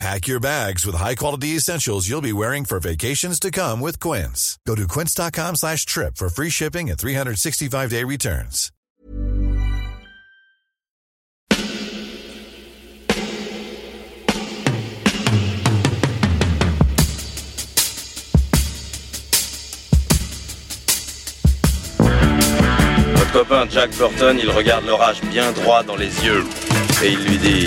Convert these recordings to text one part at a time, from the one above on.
Pack your bags with high-quality essentials you'll be wearing for vacations to come with Quince. Go to quince.com slash trip for free shipping and 365-day returns. Votre copain Jack Burton, il regarde l'orage bien droit dans les yeux et il lui dit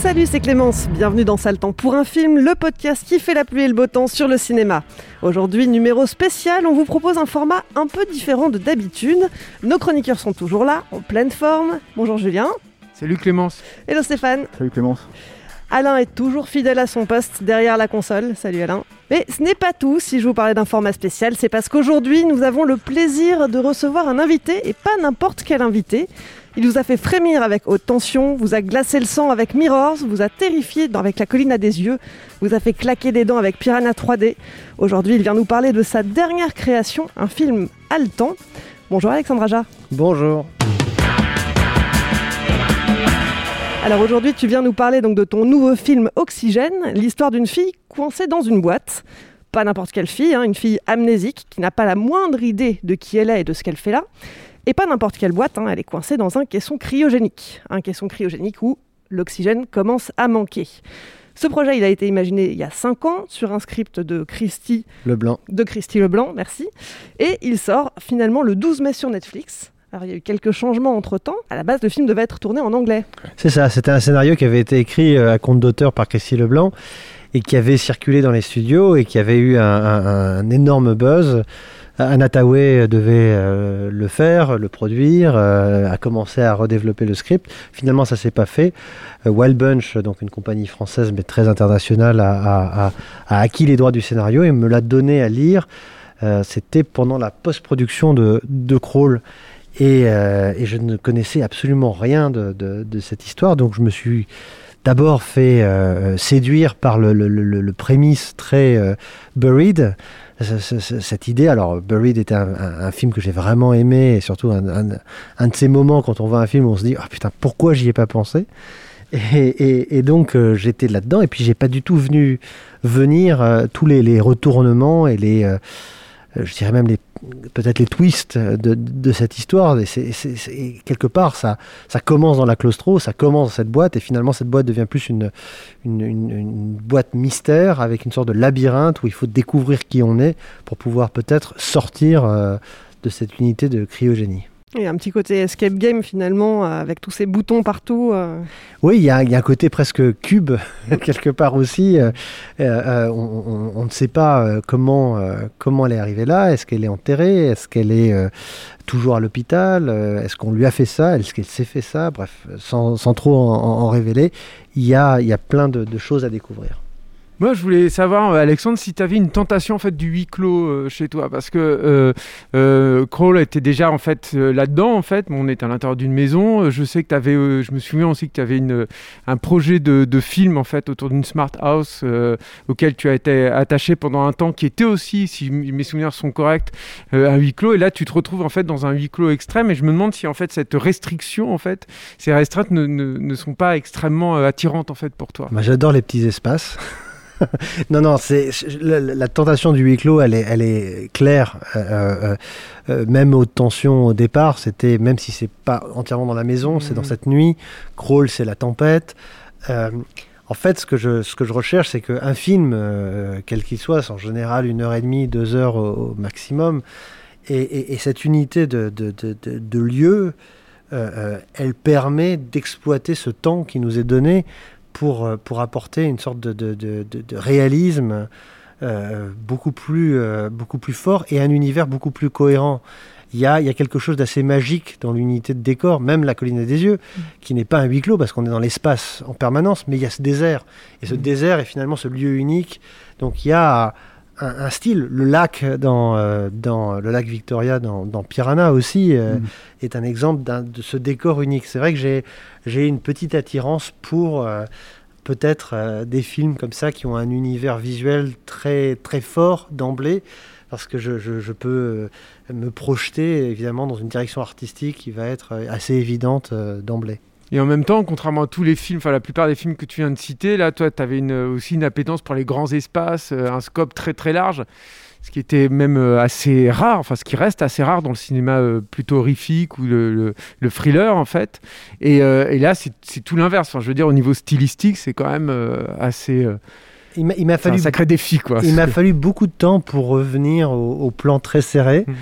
Salut, c'est Clémence. Bienvenue dans Sale Temps pour un film, le podcast qui fait la pluie et le beau temps sur le cinéma. Aujourd'hui, numéro spécial, on vous propose un format un peu différent de d'habitude. Nos chroniqueurs sont toujours là, en pleine forme. Bonjour Julien. Salut Clémence. Hello Stéphane. Salut Clémence. Alain est toujours fidèle à son poste derrière la console. Salut Alain. Mais ce n'est pas tout si je vous parlais d'un format spécial, c'est parce qu'aujourd'hui nous avons le plaisir de recevoir un invité et pas n'importe quel invité. Il vous a fait frémir avec haute tension, vous a glacé le sang avec Mirrors, vous a terrifié avec La colline à des yeux, vous a fait claquer des dents avec Piranha 3D. Aujourd'hui, il vient nous parler de sa dernière création, un film haletant. Bonjour Alexandre Aja. Bonjour. Alors aujourd'hui, tu viens nous parler donc de ton nouveau film Oxygène, l'histoire d'une fille coincée dans une boîte. Pas n'importe quelle fille, hein, une fille amnésique qui n'a pas la moindre idée de qui elle est et de ce qu'elle fait là. Et pas n'importe quelle boîte, hein, elle est coincée dans un caisson cryogénique. Un caisson cryogénique où l'oxygène commence à manquer. Ce projet, il a été imaginé il y a 5 ans sur un script de Christy, Leblanc. de Christy Leblanc, merci. Et il sort finalement le 12 mai sur Netflix. Alors il y a eu quelques changements entre-temps. À la base, le film devait être tourné en anglais. C'est ça, c'était un scénario qui avait été écrit euh, à compte d'auteur par Christy Leblanc et qui avait circulé dans les studios et qui avait eu un, énorme buzz. Anna Tawai devait euh, le faire, le produire, euh, a commencé à redévelopper le script. Finalement, ça s'est pas fait. Euh, Wild Bunch, donc une compagnie française mais très internationale, a, a- acquis les droits du scénario et me l'a donné à lire. C'était pendant la post-production de, de Crawl. Et, euh, et je ne connaissais absolument rien de, cette histoire, donc je me suis d'abord fait euh, séduire par le, prémisse très euh, Buried, ce- ce- ce- cette idée. Alors, Buried était un, film que j'ai vraiment aimé, et surtout un, de ces moments quand on voit un film on se dit, ah putain, pourquoi j'y ai pas pensé? Et, donc j'étais là-dedans, et puis j'ai pas du tout venu venir tous les, retournements et les, je dirais même les peut-être les twists de, de cette histoire. Et c'est, c'est- c'est- quelque part, ça, ça commence dans la claustro, ça commence dans cette boîte, et finalement, cette boîte devient plus une, une, une- une boîte mystère avec une sorte de labyrinthe où il faut découvrir qui on est pour pouvoir peut-être sortir euh, de cette unité de cryogénie. Il y a un petit côté escape game finalement, euh, avec tous ces boutons partout. euh. Oui, il y y a un côté presque cube quelque part aussi. Euh, euh, on, on- on ne sait pas comment, euh, comment elle est arrivée là. Est-ce qu'elle est enterrée? Est-ce qu'elle est toujours à l'hôpital? Est-ce qu'on lui a fait ça? Est-ce qu'elle s'est fait ça? Bref, sans, sans trop en, révéler, il y a, il y a plein de, de choses à découvrir. Moi, je voulais savoir, euh, Alexandre, si tu avais une tentation en fait du huis clos euh, chez toi, parce que euh, euh, Crawl était déjà en fait euh, là-dedans. En fait, on est à l'intérieur d'une maison. Je sais que tu je me souviens aussi que tu avais une, un projet de, de film en fait autour d'une smart house auquel tu as été attaché pendant un temps, qui était aussi, si mes souvenirs sont corrects, un huis clos. Et là, tu te retrouves en fait dans un huis clos extrême. Et je me demande si en fait cette restriction, en fait, ces restreintes ne, ne- ne sont pas extrêmement attirantes en fait pour toi. Moi, J'adore les petits espaces. Non, non, c'est la, la tentation du huis clos, elle est, elle est claire. Euh, euh, euh, même haute tension au départ, c'était même si c'est pas entièrement dans la maison, c'est dans Mhm. cette nuit. Crawl, c'est la tempête. Euh, en fait, ce que je, ce que je recherche, c'est qu'un film, quel qu'il soit, c'est en général une heure et demie, deux heures au, au maximum, et, et- et cette unité de, de, de, lieu, elle permet d'exploiter ce temps qui nous est donné pour, euh, pour apporter une sorte de, de, de, de- réalisme euh, beaucoup, plus, euh, beaucoup plus fort et un univers beaucoup plus cohérent. Il y a, il y a quelque chose d'assez magique dans l'unité de décor, même la colline des yeux, qui n'est pas un huis clos parce qu'on est dans l'espace en permanence, mais il y a ce désert. Et ce désert est finalement ce lieu unique. Donc il y a un, un style. Le lac dans, euh, dans le lac Victoria dans, dans Piranha aussi euh, Mm. est un exemple de ce décor unique. C'est vrai que j'ai j'ai une petite attirance pour euh, peut-être des films comme ça qui ont un univers visuel très très fort d'emblée parce que je, je- je peux me projeter évidemment dans une direction artistique qui va être assez évidente d'emblée. Et en même temps, contrairement à tous les films, enfin la plupart des films que tu viens de citer, là, toi, tu avais une, aussi une appétence pour les grands espaces, euh, un scope très très large, ce qui était même euh, assez rare, enfin ce qui reste assez rare dans le cinéma euh, plutôt horrifique ou le, le- le thriller en fait. Et, euh, et là, c'est tout l'inverse. Enfin, je veux dire, au niveau stylistique, c'est quand même euh, assez. euh, Il m'a- c'est un fallu sacré défi, quoi. Il m'a fallu beaucoup de temps pour revenir au, au plan très serré. Mhm.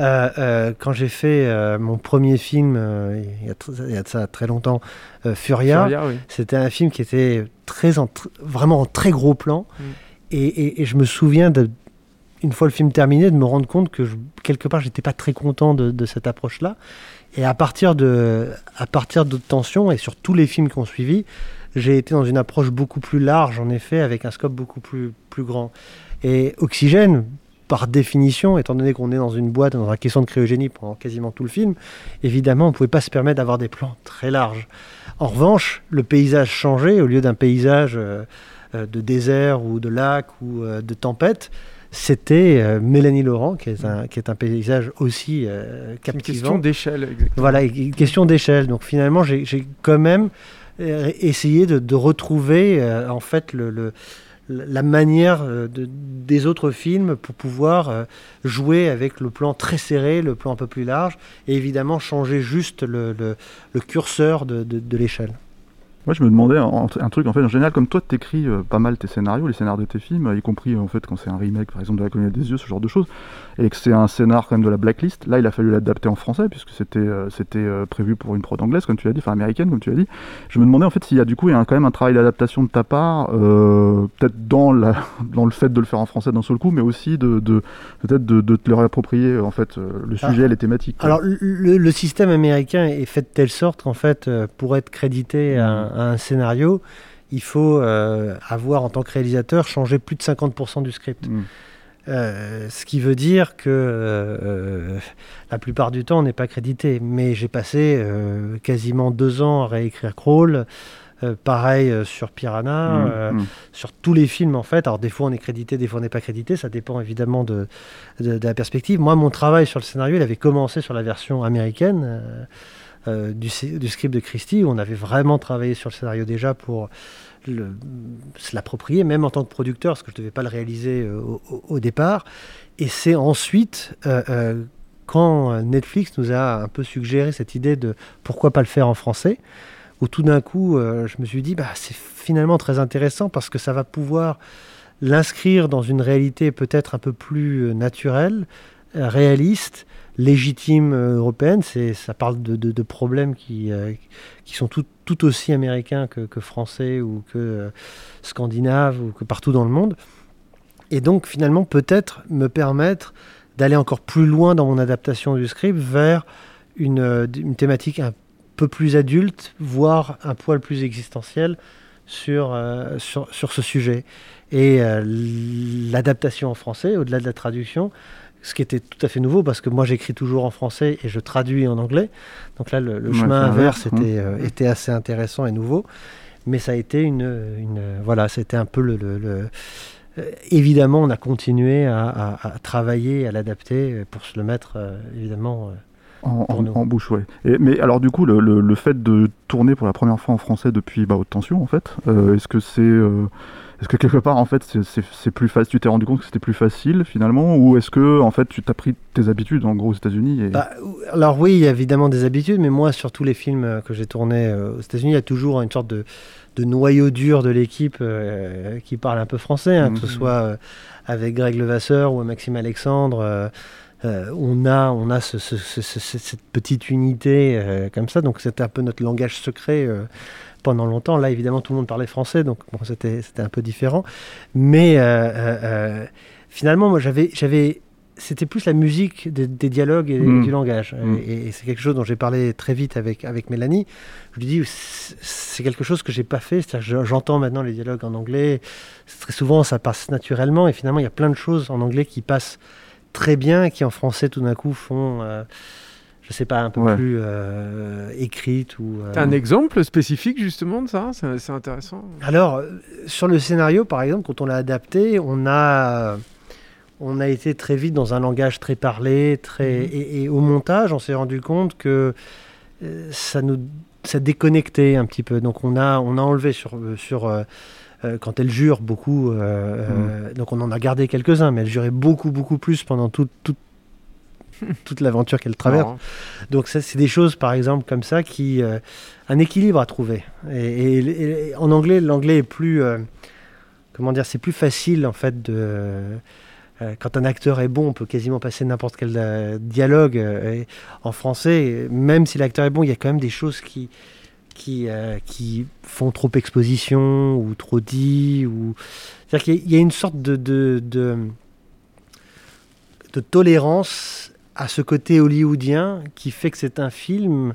Euh, euh, quand j'ai fait euh, mon premier film, il, y a tr- il y a de ça très longtemps, Furia, Furia, oui. c'était un film qui était très en tr- vraiment en très gros plan. Mhm. Et, et- et je me souviens, de, une fois le film terminé, de me rendre compte que je- quelque part, j'étais pas très content de, de cette approche-là. Et à partir de, à partir de Tension et sur tous les films qui ont suivi, j'ai été dans une approche beaucoup plus large, en effet, avec un scope beaucoup plus, plus grand. Et Oxygène, par définition, étant donné qu'on est dans une boîte, dans la question de cryogénie pendant quasiment tout le film, évidemment, on ne pouvait pas se permettre d'avoir des plans très larges. En revanche, le paysage changeait, au lieu d'un paysage euh, euh, de désert ou de lac ou euh, de tempête, c'était euh, Mélanie Laurent, qui est un, qui est un paysage aussi euh, C'est une captivant. question d'échelle, exactement. Voilà, une question d'échelle. Donc finalement, j'ai quand même essayé de, de retrouver euh, en fait le, le- la manière euh, de- des autres films pour pouvoir euh, jouer avec le plan très serré, le plan un peu plus large, et évidemment changer juste le, curseur de l'échelle. Moi, je me demandais un, un truc, en fait, en général, comme toi, tu écris pas mal tes scénarios, les scénarios de tes films, y compris, en fait, quand c'est un remake, par exemple, de La Colline des Yeux, ce genre de choses, et que c'est un scénar, quand même, de la blacklist. Là, il a fallu l'adapter en français, puisque c'était euh, c'était euh, prévu pour une prod anglaise, comme tu l'as dit, enfin, américaine, comme tu l'as dit. Je me demandais, en fait, s'il y a, du coup, il y a quand même un travail d'adaptation de ta part, euh, peut-être dans, la, dans le fait de le faire en français d'un seul coup, mais aussi de, de peut-être de, de te le réapproprier, en fait, euh, le Ah. sujet, les thématiques. quoi. Alors, le, le système américain est fait de telle sorte qu'en fait, euh, pour être crédité à, un- à un scénario, il faut euh, avoir, en tant que réalisateur, changé plus de 50% du script. Mm. Euh, ce qui veut dire que euh, la plupart du temps, on n'est pas crédité. Mais j'ai passé quasiment deux ans à réécrire Crawl. pareil sur Piranha, Mm, mm. sur tous les films en fait. Alors des fois on est crédité, des fois on n'est pas crédité, ça dépend évidemment de, de- de la perspective. Moi mon travail sur le scénario, il avait commencé sur la version américaine euh, du, sc- du script de Christie, où on avait vraiment travaillé sur le scénario déjà pour se l'approprier, même en tant que producteur, parce que je ne devais pas le réaliser euh, au, départ. Et c'est ensuite, euh, quand Netflix nous a un peu suggéré cette idée de pourquoi pas le faire en français, où tout d'un coup, je me suis dit, bah, c'est finalement très intéressant parce que ça va pouvoir l'inscrire dans une réalité peut-être un peu plus naturelle, réaliste, légitime euh, européenne. Ça parle de, problèmes qui, euh, sont tout, aussi américains que, français ou que euh, scandinaves ou que partout dans le monde. Et donc finalement peut-être me permettre d'aller encore plus loin dans mon adaptation du script vers une, thématique un peu plus adulte, voire un poil plus existentiel sur, euh, sur, sur ce sujet. Et l'adaptation en français, au-delà de la traduction, ce qui était tout à fait nouveau parce que moi j'écris toujours en français et je traduis en anglais. Donc là, le, le Ouais, chemin inverse était, euh, était assez intéressant et nouveau. Mais ça a été une. une voilà, c'était un peu le. le- le- euh, évidemment, on a continué à, à- à travailler, à l'adapter pour se le mettre, euh, évidemment. euh, En, bouche, ouais. Et- mais alors du coup, le, fait de tourner pour la première fois en français depuis bah, Haute Tension, en fait, euh, est-ce que c'est, euh, est-ce que quelque part, en fait, c'est- c'est c'est plus facile, tu t'es rendu compte que c'était plus facile finalement, ou est-ce que, en fait, tu t'as pris tes habitudes en gros aux États-Unis et... Bah, alors oui, il y a évidemment des habitudes, mais moi, sur tous les films euh, que j'ai tournés euh, aux États-Unis, il y a toujours une sorte de, de noyau dur de l'équipe euh, qui parle un peu français, hein, que ce Mhm. soit euh, avec Greg Levasseur ou Maxime Alexandre. euh, euh, on a, on a ce- ce- ce- ce- cette petite unité euh, comme ça. Donc c'était un peu notre langage secret euh, pendant longtemps. Là, évidemment, tout le monde parlait français, donc bon, c'était un peu différent. Mais euh, euh, euh, finalement, moi, j'avais, c'était plus la musique des, des dialogues et, Mm. du langage. Mm. Et, et c'est quelque chose dont j'ai parlé très vite avec avec Mélanie. Je lui dis, c'est- quelque chose que j'ai pas fait. J'entends maintenant les dialogues en anglais. Très souvent, ça passe naturellement. Et finalement, il y a plein de choses en anglais qui passent très bien qui en français tout d'un coup font, euh, je sais pas, un peu Ouais. plus euh, écrites ou. euh, T'as un exemple spécifique justement de ça? C'est c'est intéressant. Alors, euh, sur le scénario, par exemple, quand on l'a adapté, on a, on a été très vite dans un langage très parlé, très, Mhm. et, et au montage, on s'est rendu compte que ça nous, ça déconnectait un petit peu. Donc, on a, on a enlevé sur, sur quand elle jure beaucoup. euh, euh, donc, on en a gardé quelques-uns, mais elle jurait beaucoup, beaucoup plus pendant toute, toute, toute l'aventure qu'elle traverse. Donc ça, c'est des choses, par exemple, comme ça, qui euh, un équilibre à trouver. Et, et- et en anglais, l'anglais est plus, euh, comment dire, c'est plus facile en fait de. euh, quand un acteur est bon, on peut quasiment passer n'importe quel dialogue. et en français, même si l'acteur est bon, il y a quand même des choses qui qui, euh, qui font trop exposition ou trop dit ou c'est-à-dire qu'il y a- il y a une sorte de, de, de de tolérance à ce côté hollywoodien qui fait que c'est un film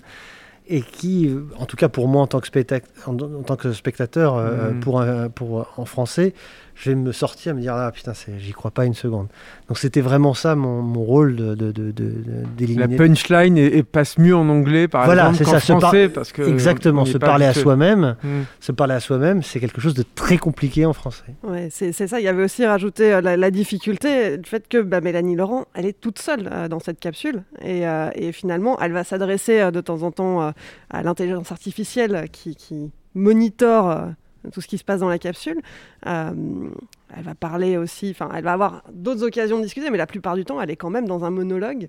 et qui, en tout cas pour moi en tant que, spectac- en, en tant que spectateur, euh, pour, un- pour, en français, je vais me sortir, me dire ah putain, j'y crois pas une seconde. Donc c'était vraiment ça mon, mon rôle de, de, de, de- de- La punchline est, est- passe mieux en anglais par Voilà, exemple qu'en ça, se par- français parce que Exactement, n'est se parler à soi-même, se parler à soi-même, c'est quelque chose de très compliqué en français. Ouais, c'est c'est ça. Il y avait aussi rajouté euh, la, la difficulté, le fait que bah, Mélanie Laurent, elle est toute seule euh, dans cette capsule. Et, euh, et finalement, elle va s'adresser euh, de temps en temps euh, à l'intelligence artificielle qui, qui monitore euh, tout ce qui se passe dans la capsule. Euh, elle va parler aussi, enfin, elle va avoir d'autres occasions de discuter, mais la plupart du temps, elle est quand même dans un monologue.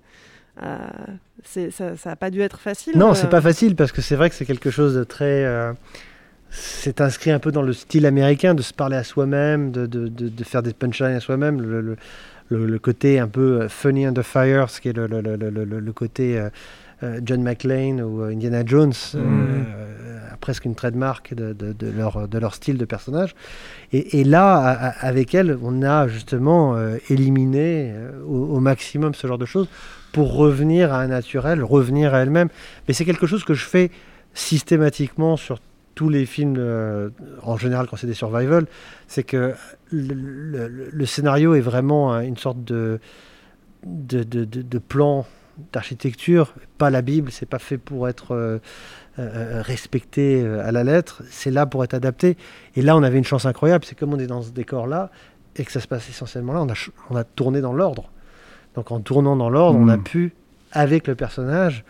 Euh, ça n'a pas dû être facile. Non, euh, c'est pas facile parce que c'est vrai que c'est quelque chose de très. euh, c'est inscrit un peu dans le style américain de se parler à soi-même, de, de, de- de faire des punchlines à soi-même. Le, le- le- le côté un peu funny under fire, ce qui est le, le- le- le- le- le côté John McClane ou Indiana Jones, euh, presque une trademark de, de- leur, de leur style de personnage. Et, là, avec elle, on a justement euh, éliminé euh, au, maximum ce genre de choses pour revenir à un naturel, revenir à elle-même. Mais c'est quelque chose que je fais systématiquement sur tous les films, euh, en général quand c'est des survival, c'est que le, scénario est vraiment une sorte de, de, de- plan d'architecture, pas la Bible, c'est pas fait pour être euh, respecté euh, à la lettre, c'est là pour être adapté. Et là, on avait une chance incroyable, c'est comme on est dans ce décor-là, et que ça se passe essentiellement là, on a, ch- on a tourné dans l'ordre. Donc en tournant dans l'ordre, on a Mm. pu, avec le personnage,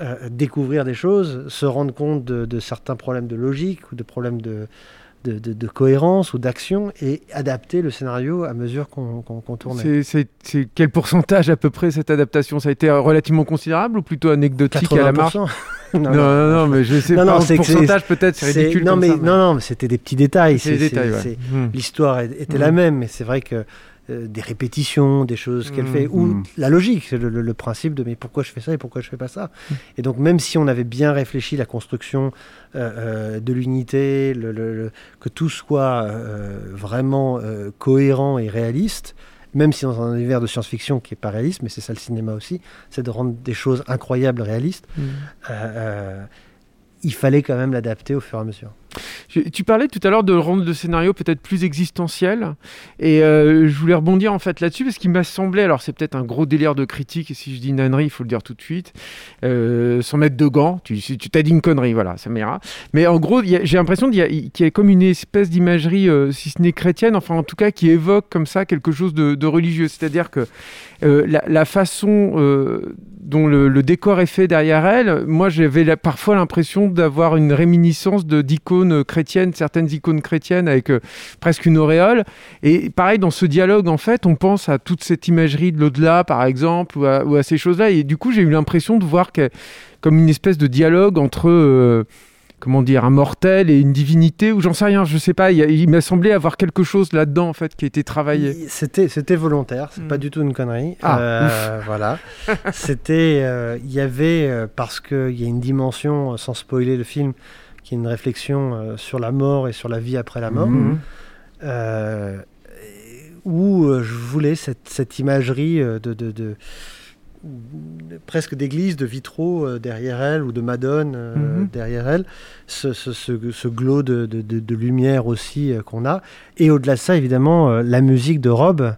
euh, découvrir des choses, se rendre compte de, de certains problèmes de logique ou de problèmes de, de, de- de cohérence ou d'action et adapter le scénario à mesure qu'on qu'on tournait. C'est- quel pourcentage à peu près cette adaptation? Ça a été euh, relativement considérable ou plutôt anecdotique à la marge? 80%. non, non, non, mais je sais Non, pas. non, pourcentage peut-être, c'est ridicule. Non, comme mais, ça, non, non, mais c'était des petits détails. Ouais. Hmm. L'histoire était la même, mais c'est vrai que euh, des répétitions, des choses qu'elle Mm. fait, ou la logique, c'est le, le- le principe de mais pourquoi je fais ça et pourquoi je fais pas ça? Et donc même si on avait bien réfléchi la construction euh, euh, de l'unité, le- que tout soit vraiment cohérent et réaliste, même si dans un univers de science-fiction qui est pas réaliste, mais c'est ça le cinéma aussi, c'est de rendre des choses incroyables réalistes. Mm. euh, euh, il fallait quand même l'adapter au fur et à mesure. Tu parlais tout à l'heure de rendre le scénario peut-être plus existentiel, et euh, je voulais rebondir en fait là-dessus parce qu'il m'a semblé, alors c'est peut-être un gros délire de critique, et si je dis une il faut le dire tout de suite, euh, sans mettre de gants, tu t'as dit une connerie, voilà, ça m'ira. Mais en gros, j'ai l'impression qu'il y, qu'il y a comme une espèce d'imagerie, euh, si ce n'est chrétienne, enfin en tout cas qui évoque comme ça quelque chose de, religieux, c'est-à-dire que euh, la, façon dont le, le décor est fait derrière elle, moi j'avais parfois l'impression d'avoir une réminiscence de d'icônes chrétiennes, certaines icônes chrétiennes avec euh, presque une auréole. Et pareil, dans ce dialogue, en fait, on pense à toute cette imagerie de l'au-delà, par exemple, ou à, ou à ces choses-là. Et du coup, j'ai eu l'impression de voir que, comme une espèce de dialogue entre... euh, comment dire, un mortel et une divinité, ou j'en sais rien, je sais pas. Il, m'a semblé avoir quelque chose là-dedans, en fait, qui a été travaillé. C'était, c'était volontaire, c'est Mm. pas du tout une connerie. Ah, Euh, voilà. C'était, euh, il y avait, euh, parce qu'il y a une dimension, sans spoiler le film, qui est une réflexion euh, sur la mort et sur la vie après la mort, Mhm. euh, où euh, je voulais cette, cette imagerie de, de- de- de- presque d'église, de vitraux euh, derrière elle, ou de Madone euh, Mhm. derrière elle, ce, ce, ce- ce glow de, de- lumière aussi euh, qu'on a. Et au-delà de ça, évidemment, la musique de Rob,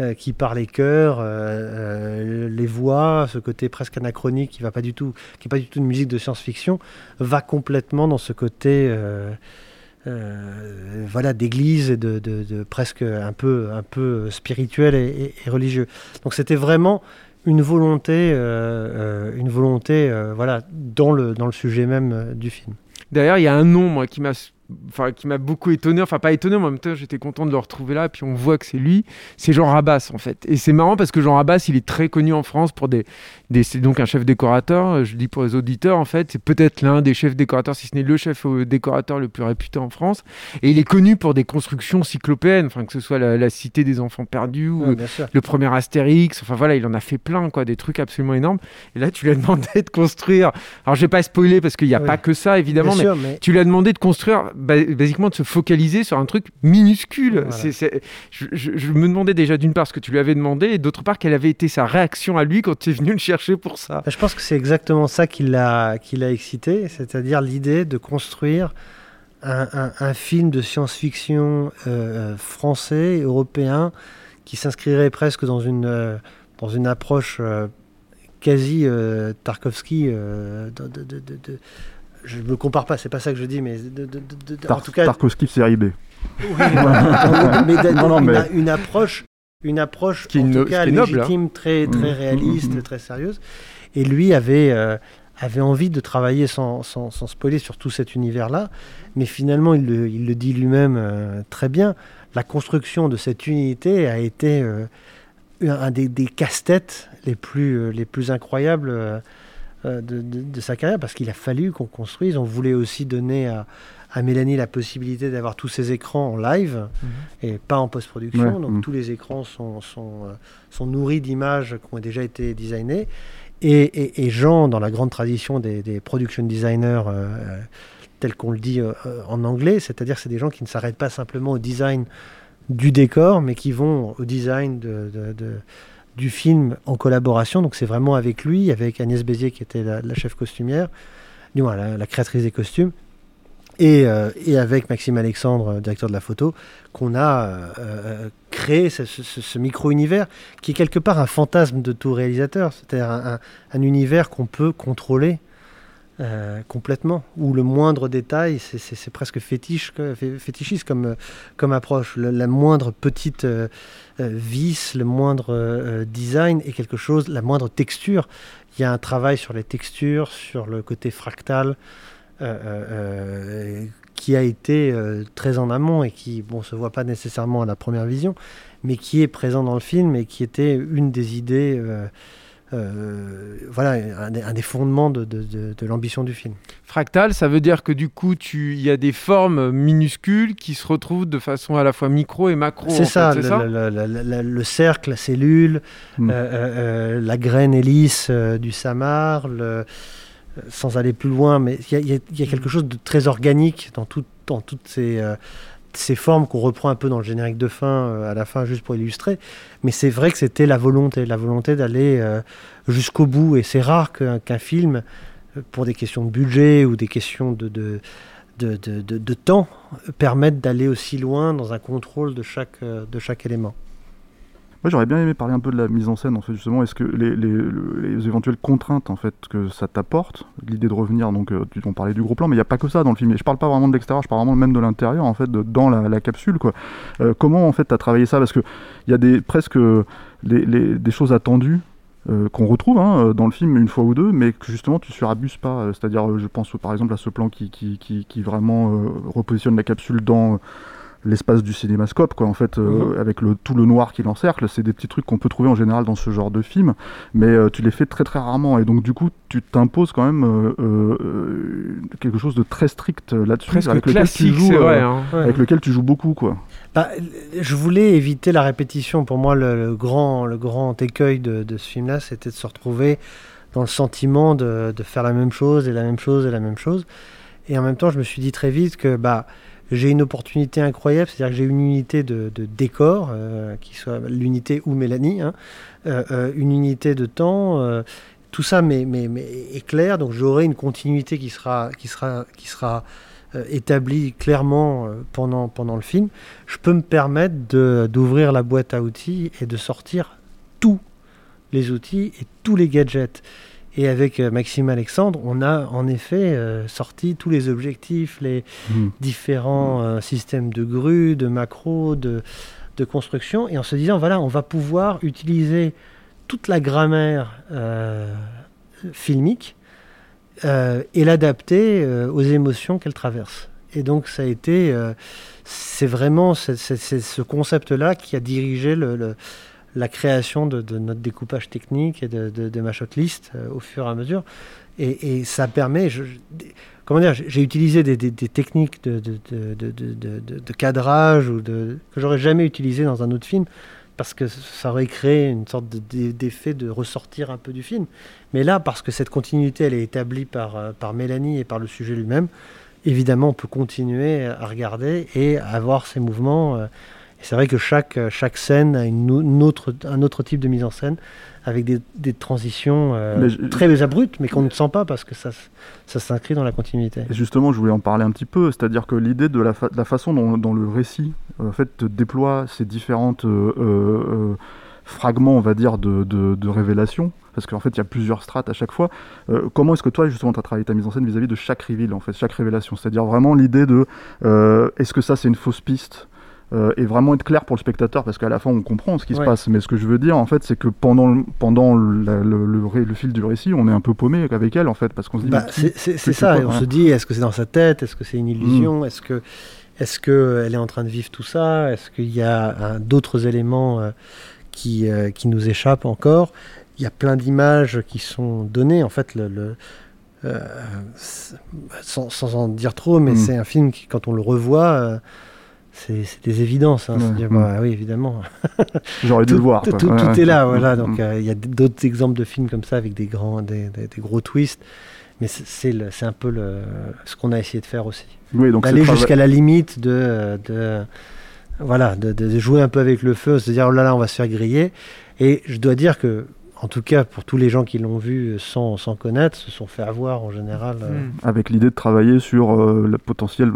euh, qui par les chœurs, euh, euh, les voix, ce côté presque anachronique, qui va pas du tout, qui est pas du tout une musique de science-fiction, va complètement dans ce côté. voilà d'église et de, presque un peu un peu spirituel et, religieux donc c'était vraiment une volonté une volonté voilà dans le dans le sujet même du film D'ailleurs, il y a un nom, qui m'a, enfin, qui m'a beaucoup étonné. Enfin, pas étonné, mais en même temps, j'étais content de le retrouver là. Puis on voit que c'est lui. C'est Jean Rabas, en fait. Et c'est marrant parce que Jean Rabas, il est très connu en France pour des, des c'est donc un chef décorateur. euh, Je le dis pour les auditeurs, en fait, c'est peut-être l'un des chefs décorateurs, si ce n'est le chef euh, décorateur le plus réputé en France. Et il est connu pour des constructions cyclopéennes, enfin que ce soit la, la cité des enfants perdus ou Ouais, sûr. le premier Astérix. Enfin voilà, il en a fait plein, quoi, des trucs absolument énormes. Et là, tu lui as demandé de construire. Alors, je vais pas spoiler parce qu'il n'y a pas que ça, évidemment, mais sûr, mais- tu lui as demandé de construire, basiquement de se focaliser sur un truc minuscule. Voilà. Je, je- je me demandais déjà d'une part ce que tu lui avais demandé et d'autre part quelle avait été sa réaction à lui quand tu es venu le chercher pour ça. Bah, Je pense que c'est exactement ça qui l'a qui l'a excité, c'est-à-dire l'idée de construire un, un- un film de science-fiction euh, français, européen, qui s'inscrirait presque dans une, euh, dans une approche euh, quasi euh, Tarkovsky. euh, de, de- de- de- de- je ne me compare pas, c'est pas ça que je dis, mais de, de- de- Tar- en tout cas, Tarkovsky série B. oui, mais d'a- Non, non, une, mais- une approche, une approche Qui est en une- tout cas noble, légitime, très, très Mhm, réaliste, mhm. très sérieuse. Et lui avait, euh, avait envie de travailler sans, sans, sans spoiler sur tout cet univers-là. Mais finalement, il le, il le dit lui-même euh, très bien, la construction de cette unité a été euh, un des, des casse-têtes les plus, les plus incroyables de, de- de sa carrière, parce qu'il a fallu qu'on construise. On voulait aussi donner à, à Mélanie la possibilité d'avoir tous ses écrans en live et pas en post-production. Ouais, Donc mhm. tous les écrans sont, sont, euh, sont nourris d'images qui ont déjà été designées. Et, et- et Jean, dans la grande tradition des, des production designers, euh, euh, tels qu'on le dit euh, euh, en anglais, c'est-à-dire c'est des gens qui ne s'arrêtent pas simplement au design du décor, mais qui vont au design de, de- de- du film en collaboration. Donc c'est vraiment avec lui, avec Agnès Bézier qui était la, chef costumière, du moins la, créatrice des costumes, et, euh, et avec Maxime Alexandre, euh, directeur de la photo, qu'on a euh, créé ce, ce- ce- micro-univers qui est quelque part un fantasme de tout réalisateur, c'est-à-dire un univers qu'on peut contrôler euh, complètement, où le moindre détail, c'est- presque fétiche, fétichiste comme, euh, comme approche. La moindre petite euh, vis, le moindre design est quelque chose, la moindre texture. Il y a un travail sur les textures, sur le côté fractal, qui a été très en amont et qui bon se voit pas nécessairement à la première vision, mais qui est présent dans le film et qui était une des idées, euh, voilà, un des, un des fondements de, de- de- de l'ambition du film. Fractal, ça veut dire que du coup, tu- il y a des formes minuscules qui se retrouvent de façon à la fois micro et macro. C'est ça, fait, le, ça le- le- le- le- le cercle, la cellule, Mm. euh, euh, la graine hélice euh, du samar, le- euh, sans aller plus loin, mais il y, a- y y quelque chose de très organique dans, tout- dans toutes ces, euh, ces formes qu'on reprend un peu dans le générique de fin, euh, à la fin, juste pour illustrer. Mais c'est vrai que c'était la volonté, la volonté d'aller euh, jusqu'au bout. Et c'est rare qu'un film, euh, pour des questions de budget ou des questions de, de, de, de- de- temps, permette d'aller aussi loin dans un contrôle de chaque, de chaque élément. Moi, j'aurais bien aimé parler un peu de la mise en scène, en fait, justement. Est-ce que les, les- le- les éventuelles contraintes, en fait, que ça t'apporte, l'idée de revenir, donc, euh, on parlait du gros plan, mais il n'y a pas que ça dans le film. Et je parle pas vraiment de l'extérieur, je parle vraiment même de l'intérieur, en fait, dans la, capsule, quoi. Euh, comment, en fait, tu as travaillé ça? Parce que il y a des, presque des choses attendues. euh, qu'on retrouve hein, euh, dans le film une fois ou deux, mais que justement tu surabuses pas. C'est-à-dire, je pense par exemple à ce plan qui, qui, qui, vraiment repositionne la capsule dans, l'espace du cinémascope, quoi, en fait, euh, avec le, tout le noir qui l'encercle. C'est des petits trucs qu'on peut trouver en général dans ce genre de film, mais euh, tu les fais très très rarement. Et donc, du coup, tu t'imposes quand même euh, euh, quelque chose de très strict là-dessus, avec, lequel tu classique, joues, vrai, euh, hein. avec lequel tu joues beaucoup, quoi. Bah, je voulais éviter la répétition. Pour moi, le, le grand, le grand écueil de, de ce film-là, c'était de se retrouver dans le sentiment de, de faire la même chose et la même chose et la même chose. Et en même temps, je me suis dit très vite que bah, j'ai une opportunité incroyable, c'est-à-dire que j'ai une unité de, décor, euh, qui soit l'unité ou Mélanie, hein, euh, euh, une unité de temps. euh, tout ça mais, mais, est clair, donc j'aurai une continuité qui sera, qui sera, qui sera établie clairement pendant, pendant le film. Je peux me permettre d'ouvrir la boîte à outils et de sortir tous les outils et tous les gadgets. Et avec euh, Maxime Alexandre, on a en effet euh, sorti tous les objectifs, les Mm. différents euh, systèmes de grues, de macros, de, de construction, et en se disant, voilà, on va pouvoir utiliser toute la grammaire euh, filmique et l'adapter aux émotions qu'elle traverse. Et donc ça a été, c'est vraiment ce, ce- ce- ce concept-là qui a dirigé le- le- la création de, notre découpage technique et de, de- ma euh, au fur et à mesure. Et, ça permet, je- je- comment dire, j'ai utilisé des, techniques de, cadrage ou de, que j'aurais jamais utilisé dans un autre film parce que ça aurait créé une sorte de- d'e- d'effet de ressortir un peu du film. Mais là, parce que cette continuité, elle est établie par, euh, par Mélanie et par le sujet lui-même, évidemment, on peut continuer à regarder et à avoir ces mouvements. euh, c'est vrai que chaque, euh, chaque scène a une, au- une autre, un autre type de mise en scène, avec des, des transitions euh, je- très abruptes, mais qu'on ne sent pas parce que ça, ça s'inscrit dans la continuité. Et justement, je voulais en parler un petit peu, c'est-à-dire que l'idée de la, fa- de la façon dont, dont le récit euh, en fait, déploie ces différentes euh, fragments, on va dire, de, de, de révélation, parce qu'en fait, il y a plusieurs strates à chaque fois. Euh, comment est-ce que toi, justement, tu as travaillé ta mise en scène vis-à-vis de chaque reveal, en fait, chaque révélation? C'est-à-dire vraiment l'idée de euh, est-ce que ça, c'est une fausse piste? Euh, et vraiment être clair pour le spectateur parce qu'à la fin on comprend ce qui se passe mais ce que je veux dire en fait c'est que pendant le, pendant la- le, le ré- le fil du récit on est un peu paumé avec elle en fait parce qu'on se dit Bah, c'est ça, quoi, et on hein se dit, est-ce que c'est dans sa tête Est-ce que c'est une illusion Est-ce que est-ce que elle est en train de vivre tout ça Est-ce qu'il y a euh, d'autres éléments euh, qui, euh, qui nous échappent encore Il y a plein d'images qui sont données. En fait, le, le- euh, c'est- sans, sans en dire trop, mais Mm. c'est un film qui, quand on le revoit, euh, c'est c'est des évidences. hein. Ouais, mm. bah oui, évidemment. J'aurais dû le voir. Tout, quoi. tout- Ouais, tout ouais. est là, voilà. Mm, Donc mm. euh, il y a d'autres exemples de films comme ça avec des grands, des, des- des gros twists. Mais c'est- le- un peu le, ce qu'on a essayé de faire aussi. Oui, donc D'aller jusqu'à la limite de, de voilà, de, de jouer un peu avec le feu, se dire oh là là, on va se faire griller. Et je dois dire que, en tout cas, pour tous les gens qui l'ont vu sans, sans connaître, se sont fait avoir en général. euh, Hmm. avec l'idée de travailler sur euh, la potentielle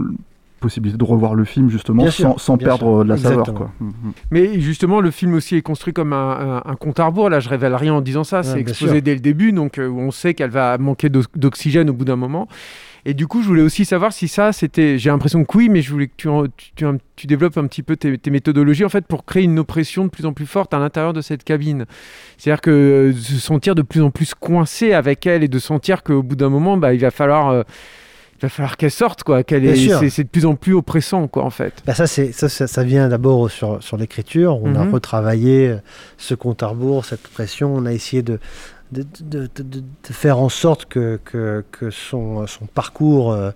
possibilité de revoir le film justement Bien sûr, sans, sans bien perdre sûr. de la saveur. Exactement. Quoi. Mm, mm. Mais justement, le film aussi est construit comme un, un- un compte à rebours. Là, je révèle rien en disant ça. c'est bien exposé sûr. dès le début, donc euh, on sait qu'elle va manquer d'o- d'oxygène au bout d'un moment. Et du coup, je voulais aussi savoir si ça, c'était. J'ai l'impression que oui, mais je voulais que tu, en- tu, tu- tu développes un petit peu tes, tes méthodologies en fait pour créer une oppression de plus en plus forte à l'intérieur de cette cabine. C'est-à-dire que euh, se sentir de plus en plus coincé avec elle et de sentir qu'au bout d'un moment, bah, il va falloir. euh, il va falloir qu'elle sorte, quoi. Qu'elle est, c'est, de plus en plus oppressant, quoi, en fait. Bah ça, c'est, ça, ça, ça vient d'abord sur, sur l'écriture. On a Mhm. retravaillé euh, ce compte à rebours, cette pression. On a essayé de, de, de, de- faire en sorte que, que, que son, son parcours, euh,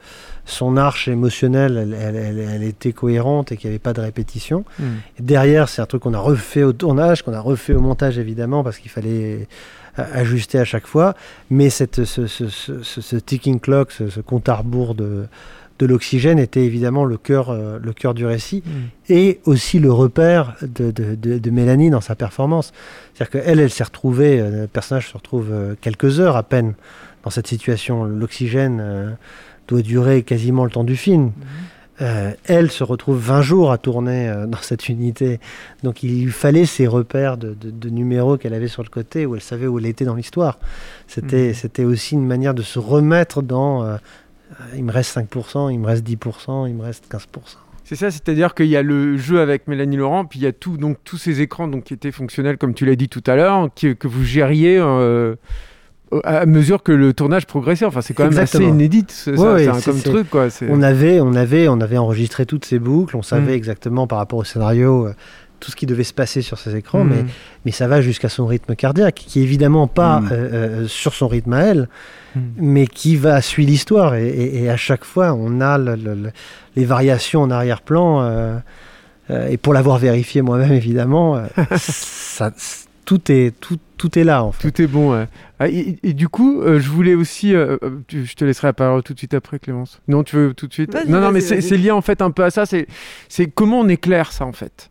son arche émotionnelle, elle, elle, elle- elle était cohérente et qu'il n'y avait pas de répétition. Et derrière, c'est un truc qu'on a refait au tournage, qu'on a refait au montage, évidemment, parce qu'il fallait ajuster à chaque fois. Mais cette, ce, ce, ce, ce- ce ticking clock, ce, compte à rebours de, de l'oxygène était évidemment le cœur, euh, le cœur du récit et aussi le repère de, de, de- de Mélanie dans sa performance. C'est-à-dire qu'elle, elle s'est retrouvée, euh, le personnage se retrouve euh, quelques heures à peine dans cette situation. L'oxygène doit durer quasiment le temps du film. Euh, elle se retrouve 20 jours à tourner euh, dans cette unité. Donc il lui fallait ces repères de, de- de numéros qu'elle avait sur le côté, où elle savait où elle était dans l'histoire. C'était Mhm. c'était aussi une manière de se remettre dans... euh, il me reste 5%, il me reste 10%, il me reste 15%. C'est ça, c'est-à-dire qu'il y a le jeu avec Mélanie Laurent, puis il y a tout, donc tous ces écrans donc qui étaient fonctionnels comme tu l'as dit tout à l'heure, que vous gériez à mesure que le tournage progressait. Enfin, c'est quand même Exactement. assez inédit. C'est Ouais, ça, ouais, comme truc, quoi. On avait, on, avait, on avait enregistré toutes ces boucles, on savait Mm. exactement par rapport au scénario euh, tout ce qui devait se passer sur ces écrans, Mm. mais, mais ça va jusqu'à son rythme cardiaque, qui est évidemment pas Mm. euh, euh, sur son rythme à elle, mais qui va suivre l'histoire. Et, et- et à chaque fois, on a le- le- le- les variations en arrière-plan. et pour l'avoir vérifié moi-même, évidemment, ça, tout, est, tout, tout est là, en fait. Tout est bon, ouais. Ah, et, et du coup, euh, je voulais aussi. euh, euh, tu- je te laisserai la parole tout de suite après, Clémence. Non, tu veux tout de suite? Non, non, mais c'est lié en fait un peu à ça. C'est c'est comment on éclaire ça en fait?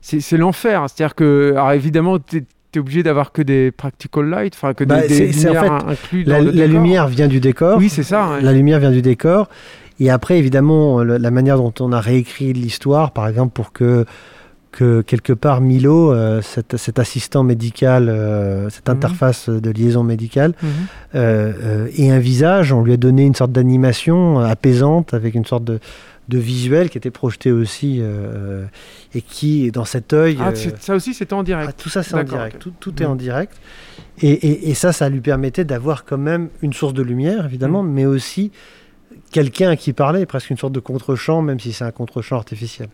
C'est l'enfer. C'est-à-dire que, alors évidemment, tu es obligé d'avoir que des practical light, enfin que des, Bah, des en fait La, dans le la décor. lumière vient du décor. Oui, c'est ça. ouais. La lumière vient du décor. Et après, évidemment, le- la manière dont on a réécrit l'histoire, par exemple, pour que, que quelque part Milo, euh, cet, cet assistant médical, euh, cette Mhm. interface de liaison médicale, Mhm. euh, euh, ait un visage, on lui a donné une sorte d'animation apaisante avec une sorte de, de visuel qui était projeté aussi et qui, dans cet œil. Ah, ça aussi, c'était en direct. ah, tout ça, c'est en direct. Tout, tout est Mm. en direct. Et, et- et ça, ça lui permettait d'avoir quand même une source de lumière, évidemment, mais aussi quelqu'un qui parler, presque une sorte de contre-champ, même si c'est un contre-champ artificiel.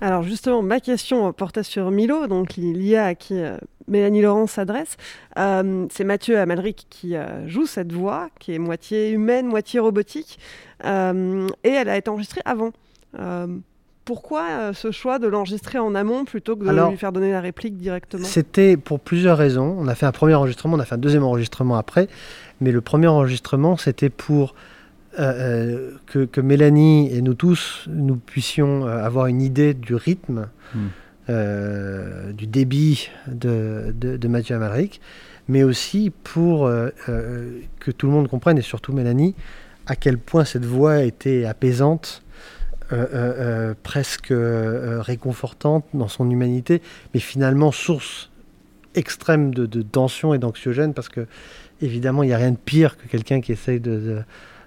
Alors justement, ma question portait sur Milo, donc l'IA à qui euh, Mélanie Laurent s'adresse. Euh, c'est Mathieu Amalric qui euh, joue cette voix, qui est moitié humaine, moitié robotique, et elle a été enregistrée avant. Pourquoi ce choix de l'enregistrer en amont plutôt que de Alors, lui faire donner la réplique directement? C'était pour plusieurs raisons. On a fait un premier enregistrement, on a fait un deuxième enregistrement après, mais le premier enregistrement, c'était pour euh, euh, que, que Mélanie et nous tous, nous puissions euh, avoir une idée du rythme, Mm. euh, du débit de, de, de Mathieu Amalric, mais aussi pour euh, que tout le monde comprenne, et surtout Mélanie, à quel point cette voix était apaisante, presque réconfortante dans son humanité, mais finalement source extrême de, de tension et d'anxiogène, parce que évidemment, il n'y a rien de pire que quelqu'un qui essaye de, de,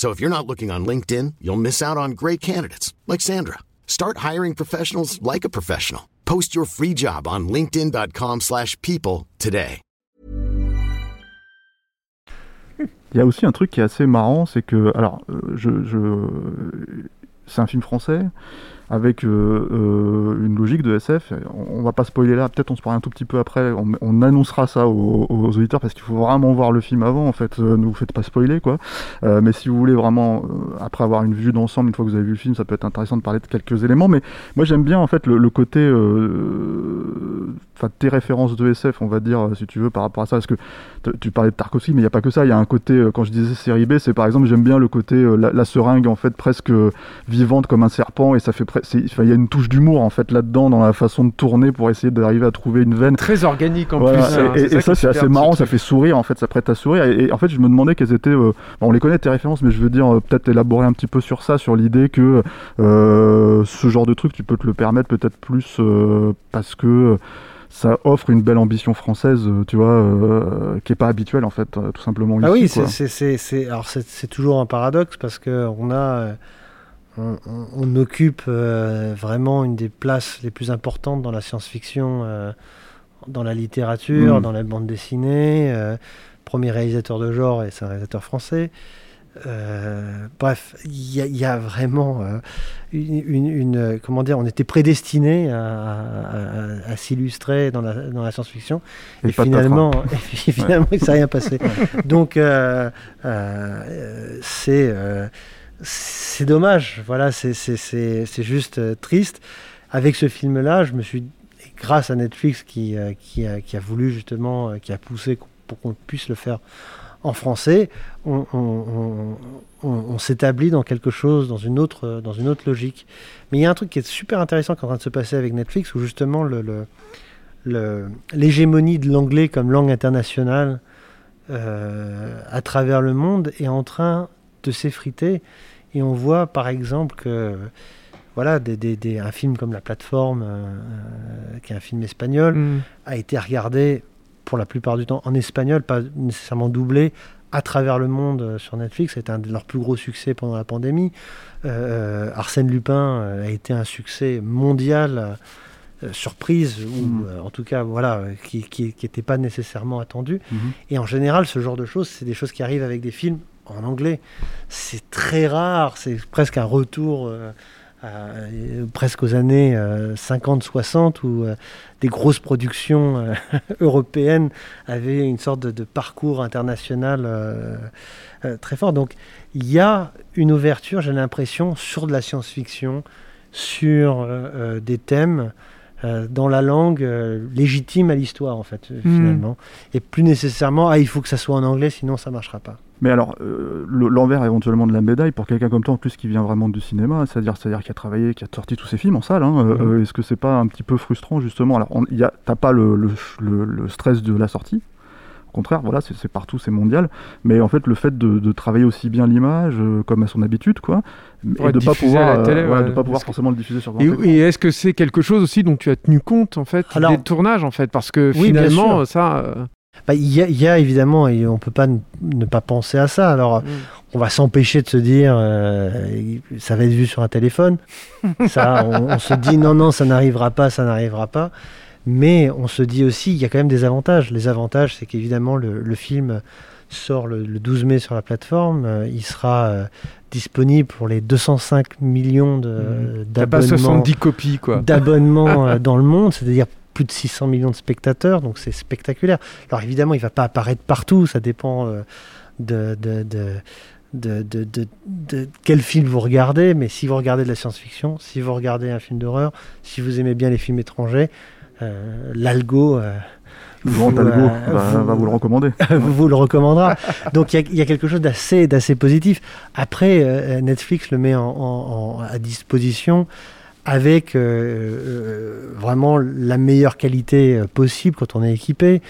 So if you're not looking on LinkedIn, you'll miss out on great candidates like Sandra. Start hiring professionals like a professional. Post your free job on linkedin.com/people today. Il y a aussi un truc qui est assez marrant, c'est que, alors, euh, je, je- c'est un film français avec euh, euh, une logique de SF. On, on va pas spoiler là, peut-être on se parle un tout petit peu après. On, on annoncera ça aux, auditeurs parce qu'il faut vraiment voir le film avant. En fait, euh, ne vous faites pas spoiler quoi. Mais si vous voulez vraiment, après avoir une vue d'ensemble, une fois que vous avez vu le film, ça peut être intéressant de parler de quelques éléments. Mais moi j'aime bien en fait le, côté, enfin tes références de SF, on va dire, si tu veux, par rapport à ça, parce que tu parlais de Tarkovsky, mais il n'y a pas que ça. Il y a un côté, quand je disais série B, c'est par exemple, j'aime bien le côté la, seringue en fait presque vivante comme un serpent, et ça fait, pre- c'est- enfin, il y a une touche d'humour en fait là-dedans dans la façon de tourner pour essayer d'arriver à trouver une veine Très organique en voilà, plus. hein, et, ça, c'est est assez marrant, ça fait sourire, en fait, ça prête à sourire. Et, et en fait, je me demandais quelles étaient. euh, on les connaît tes références, mais je veux dire, euh, peut-être élaborer un petit peu sur ça, sur l'idée que euh, ce genre de truc, tu peux te le permettre peut-être plus euh, parce que. ça offre une belle ambition française, tu vois, euh, qui est pas habituelle en fait, tout simplement Ah ici. oui, c'est- c'est- c'est c'est- alors c'est- c'est toujours un paradoxe parce que on a, euh, on, on- on occupe euh, vraiment une des places les plus importantes dans la science-fiction, euh, dans la littérature, Mm. dans la bande dessinée. euh, premier réalisateur de genre et c'est un réalisateur français. Bref, il y, a- il y a vraiment une, une- une, comment dire, on était prédestiné à, à- à- à s'illustrer dans la, dans la science-fiction Et finalement, et finalement, il s'est rien passé. Donc, c'est c'est dommage. Voilà, c'est juste euh, triste. Avec ce film-là, je me suis, grâce à Netflix qui, euh, qui, a, qui a voulu justement, euh, qui a poussé pour qu'on puisse le faire en français, on, s'établit dans quelque chose, dans une, autre, dans une autre logique. Mais il y a un truc qui est super intéressant qui est en train de se passer avec Netflix, où justement le- le- le- l'hégémonie de l'anglais comme langue internationale à travers le monde est en train de s'effriter. Et on voit par exemple que voilà, des, des- des- un film comme La Plateforme, euh, euh, qui est un film espagnol, Mm. a été regardé pour la plupart du temps en espagnol, pas nécessairement doublé, à travers le monde euh, sur Netflix. C'était un de leurs plus gros succès pendant la pandémie. Euh, Arsène Lupin a été un succès mondial. surprise ou euh, en tout cas voilà qui qui n'était pas nécessairement attendu Mhm. et en général ce genre de choses c'est des choses qui arrivent avec des films en anglais c'est très rare c'est presque un retour euh, à- euh, presque aux années 50-60 où euh, des grosses productions euh, européennes avaient une sorte de, de parcours international euh, euh, très fort. Donc il y a une ouverture, j'ai l'impression, sur de la science-fiction, sur euh, euh, des thèmes euh, dans la langue euh, légitime à l'histoire, en fait, euh, Mhm. finalement. Et plus nécessairement, ah, il faut que ça soit en anglais, sinon ça marchera pas. Mais alors, euh, le- l'envers éventuellement de la médaille, pour quelqu'un comme toi en plus qui vient vraiment du cinéma, c'est-à-dire c'est-à-dire qui a travaillé, qui a sorti tous ses films en salle, hein, euh, euh, est-ce que c'est pas un petit peu frustrant justement? Alors, t'as pas le, le- le- le stress de la sortie. Au contraire, voilà, c'est partout, c'est mondial. Mais en fait, le fait de, de travailler aussi bien l'image, euh, comme à son habitude, quoi, et de pas pouvoir, la télé, euh, voilà, ouais, de pas pouvoir que- forcément le diffuser sur grand Et, écran. et est-ce que c'est quelque chose aussi dont tu as tenu compte en fait Alors- des tournages en fait? Parce que Oui, finalement ça euh, Bah, Il y, a- il y a évidemment, et on peut pas ne, ne pas penser à ça. Alors, on va s'empêcher de se dire, euh, ça va être vu sur un téléphone. ça, on, on se dit, non, non, ça n'arrivera pas, ça n'arrivera pas. Mais on se dit aussi, il y a quand même des avantages. Les avantages, c'est qu'évidemment, le, le film sort le, le 12 mai sur la plateforme. Euh, il sera euh, disponible pour les 205 millions de- t'as pas d'abonnements 70 copies quoi. d'abonnements dans le monde, c'est-à-dire plus de 600 millions de spectateurs, donc c'est spectaculaire. Alors évidemment, il va pas apparaître partout, ça dépend euh, de, de, de, de, de- de- de quel film vous regardez, mais si vous regardez de la science-fiction, si vous regardez un film d'horreur, si vous aimez bien les films étrangers, euh, l'algo... euh, Le grand vous, algo euh, va, va vous le recommander. vous, le recommandera. Donc il y a- il y, a quelque chose d'assez positif. Après, Netflix le met en, en- en- à disposition avec euh, euh, vraiment la meilleure qualité euh, possible quand on est équipé,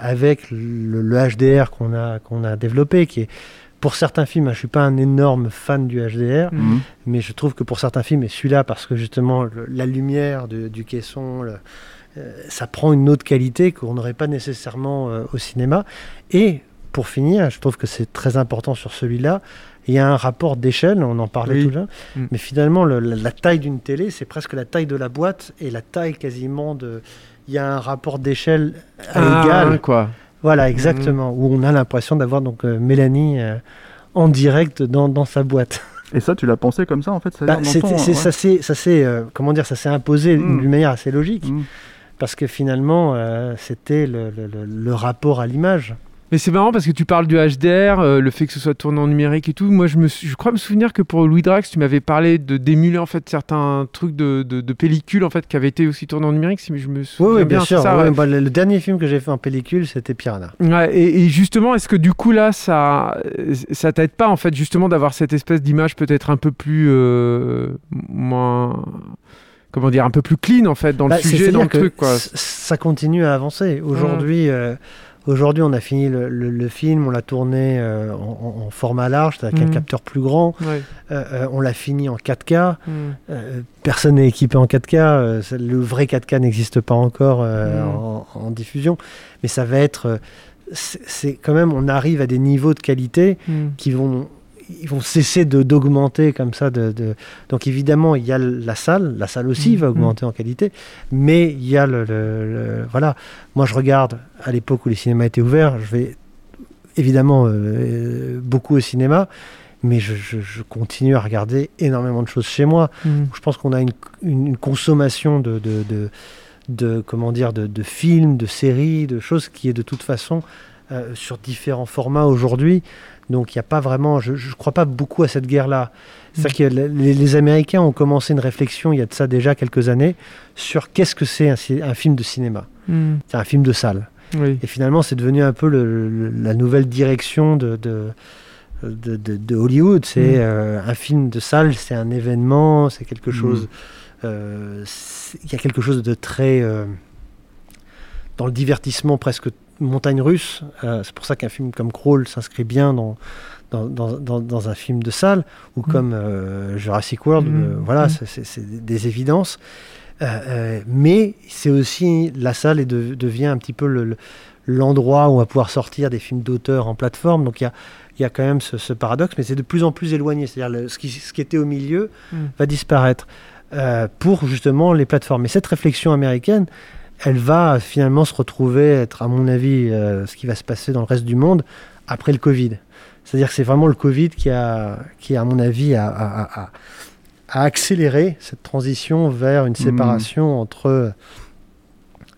avec le, le HDR qu'on a, qu'on a développé, qui est pour certains films, hein, je suis pas un énorme fan du HDR, Mhm. mais je trouve que pour certains films, et celui-là, parce que justement le- la lumière de- du caisson, le- euh, ça prend une autre qualité qu'on n'aurait pas nécessairement euh, au cinéma. Et pour finir, je trouve que c'est très important sur celui-là. Il y a un rapport d'échelle, on en parlait Oui. tout à l'heure, Mm. mais finalement, le- la, la taille d'une télé, c'est presque la taille de la boîte et la taille quasiment de. Il y a un rapport d'échelle à Ah, l'égal. quoi. Voilà, exactement. Où on a l'impression d'avoir donc euh, Mélanie euh, en direct dans, dans sa boîte. Et ça, tu l'as pensé comme ça en fait Bah, c'est-à-dire c'est- ton- c'est- ouais. Ça s'est, ça s'est, euh, comment dire, ça s'est imposé Mm. d'une manière assez logique, Mm. parce que finalement, euh, c'était le- le rapport à l'image. Mais c'est marrant parce que tu parles du HDR, euh, le fait que ce soit tourné en numérique et tout. Moi, je, me je crois me souvenir que pour Louis Drax, tu m'avais parlé de d'émuler en fait certains trucs de, de, en fait qui avaient été aussi tournés en numérique. Si je me Oui, souviens oui, bien, sûr. c'est ça, ouais. bah, le, le dernier film que j'ai fait en pellicule, c'était Piranha. Ouais, et, et justement, est-ce que du coup là, ça, ça t'aide pas en fait justement d'avoir cette espèce d'image peut-être un peu plus euh, moins, comment dire, un peu plus clean en fait dans le Bah, sujet, dans le truc quoi? Ça continue à avancer. Aujourd'hui, euh, aujourd'hui, on a fini le, le- le film, on l'a tourné euh, en, format large, avec un Mhm. capteur plus grand. Euh, euh, on l'a fini en 4K. Mm. Euh, personne n'est équipé en 4K. euh, c'est- le vrai 4K n'existe pas encore Mm. en, en diffusion. Mais ça va être. c'est c'est quand même. On arrive à des niveaux de qualité Mm. qui vont. Ils vont cesser d'augmenter comme ça. De, de- Donc évidemment, il y a la salle. La salle aussi Mm. va augmenter en qualité. Mais il y a le, le- le- Voilà. Moi, je regarde à l'époque où les cinémas étaient ouverts. Je vais évidemment euh, beaucoup au cinéma. Mais je, je- je continue à regarder énormément de choses chez moi. Mm. Je pense qu'on a une, une- une consommation de, de, de, de- comment dire, de, de films, de séries, de choses qui est de toute façon euh, sur différents formats aujourd'hui. Donc il n'y a pas vraiment, je ne crois pas beaucoup à cette guerre-là. C'est-à-dire que les, les Américains ont commencé une réflexion il y a de ça déjà quelques années sur qu'est-ce que c'est un, film de cinéma, Mm. c'est un film de salle. Oui. Et finalement, c'est devenu un peu le- le- la nouvelle direction de, de, de, Hollywood. C'est Mm. euh, un film de salle, c'est un événement, c'est quelque chose. euh, c'est- Il y a quelque chose de très. euh, dans le divertissement presque montagne russe. Euh, c'est pour ça qu'un film comme Crawl s'inscrit bien dans, dans, dans, dans, un film de salle, ou mm. comme euh, Jurassic World, mm. voilà, mm. c'est des évidences. mais c'est aussi la salle et devient un petit peu l'endroit où on va pouvoir sortir des films d'auteur en plateforme. Donc il y a, y a quand même ce, paradoxe, mais c'est de plus en plus éloigné. C'est-à-dire ce qui, ce qui était au milieu va disparaître. Euh, pour justement les plateformes. Et cette réflexion américaine, elle va finalement se retrouver être, à mon avis, euh, ce qui va se passer dans le reste du monde après le Covid. C'est-à-dire que c'est vraiment le Covid qui a, qui à mon avis, a, accéléré cette transition vers une mmh. séparation entre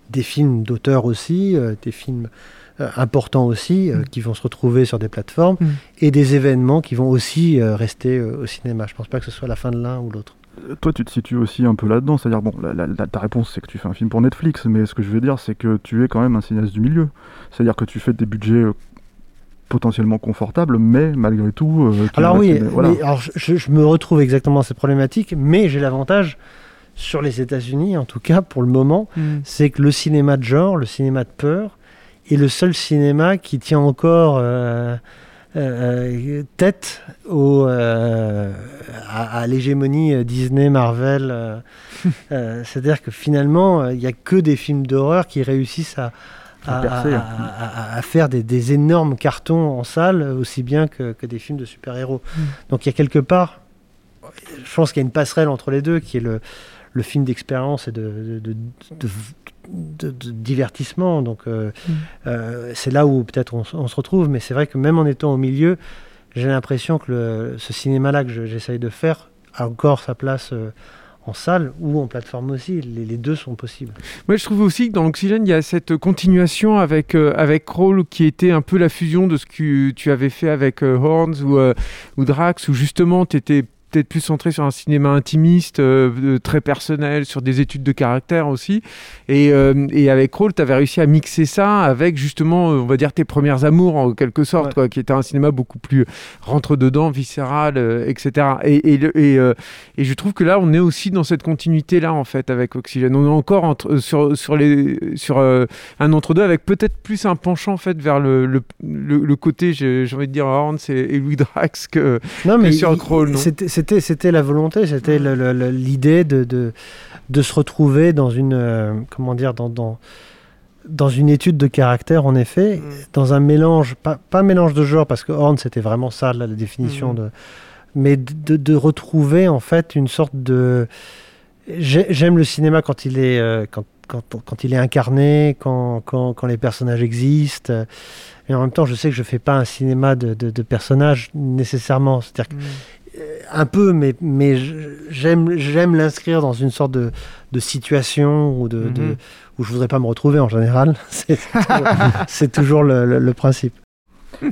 des films d'auteurs aussi, euh, des films importants aussi, mmh. qui vont se retrouver sur des plateformes, mmh. et des événements qui vont aussi rester au cinéma. Je ne pense pas que ce soit la fin de l'un ou l'autre toi, tu te situes aussi un peu là-dedans. C'est-à-dire, bon, ta réponse, c'est que tu fais un film pour Netflix, mais ce que je veux dire, c'est que tu es quand même un cinéaste du milieu. C'est-à-dire que tu fais des budgets euh, potentiellement confortables, mais malgré tout. Euh, alors oui, alors je, me retrouve exactement dans cette problématique, mais j'ai l'avantage sur les États-Unis, en tout cas pour le moment, mm. c'est que le cinéma de genre, le cinéma de peur, est le seul cinéma qui tient encore. Euh, euh, tête au, euh, à, l'hégémonie Disney, Marvel. C'est-à-dire que finalement, il n'y a que des films d'horreur qui réussissent à, à, faire des, énormes cartons en salle, aussi bien que, que des films de super-héros. Mm. Donc il y a quelque part, je pense qu'il y a une passerelle entre les deux, qui est le, le film d'expérience et de, de, de, divertissement. Donc euh, mm. euh, c'est là où peut-être on, se retrouve, mais c'est vrai que même en étant au milieu, j'ai l'impression que ce cinéma-là que j'essaye de faire a encore sa place. Euh, en salle ou en plateforme aussi. Les, deux sont possibles. Moi, je trouve aussi que dans l'Oxygène, il y a cette continuation avec, avec Crawl qui était un peu la fusion de ce que tu avais fait avec Horns ou, ou Drax, où justement tu étais peut-être plus centré sur un cinéma intimiste, euh, très personnel, sur des études de caractère aussi. Et, euh, et avec Roll, tu avais réussi à mixer ça avec justement, euh, on va dire, tes premières amours en quelque sorte, quoi, qui était un cinéma beaucoup plus rentre-dedans, viscéral, etc. Et, et, et, je trouve que là, on est aussi dans cette continuité-là, en fait, avec Oxygène. On est encore entre, sur, sur, les, sur un entre-deux avec peut-être plus un penchant, en fait, vers le, le, le, côté, j'ai envie de dire, Horns et, Louis Drax que, non, mais sur Crawl. c'était la volonté, c'était l'idée de, de, se retrouver dans une euh, comment dire dans, dans, dans une étude de caractère en effet, mm. dans un mélange pas, pas mélange de genre parce que Horn c'était vraiment ça la définition mm. de mais de, de, retrouver en fait une sorte de j'aime le cinéma quand il est euh, quand, quand, quand, il est incarné, quand, quand, quand, les personnages existent. Et en même temps, je sais que je fais pas un cinéma de, de, personnages nécessairement. C'est-à-dire mm un peu, mais, mais j'aime, j'aime l'inscrire dans une sorte de, de situation où, de, mhm. où je voudrais pas me retrouver en général. C'est toujours, le, principe.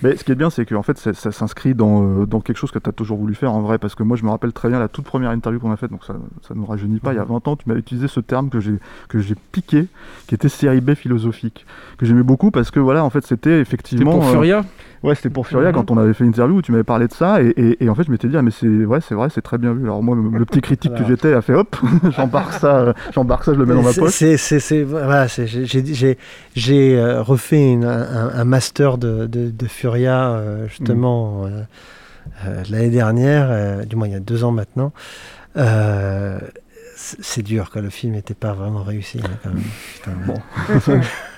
Mais ce qui est bien, c'est qu'en fait, ça, s'inscrit dans, euh, dans, quelque chose que tu as toujours voulu faire en vrai. Parce que moi, je me rappelle très bien la toute première interview qu'on a faite, donc ça ne nous rajeunit pas. Il y a 20 mhm. ans, tu m'as utilisé ce terme que j'ai, que j'ai piqué, qui était série B philosophique. Que j'aimais beaucoup parce que voilà, en fait, c'était effectivement. C'était pour Furia? Ouais, c'était pour Furia quand on avait fait une interview où tu m'avais parlé de ça et, et, en fait je m'étais dit ah, mais c'est ouais c'est vrai c'est très bien vu. Alors moi le, petit critique que j'étais a fait hop j'embarque ça j'embarque ça je le mets dans ma poche. C'est c'est voilà j'ai j'ai euh, refait une, un, master de, de, de Furia euh, justement mm. euh, l'année dernière du moins il y a deux ans maintenant. c'est dur quand le film n'était pas vraiment réussi hein, quand même. Putain, bon.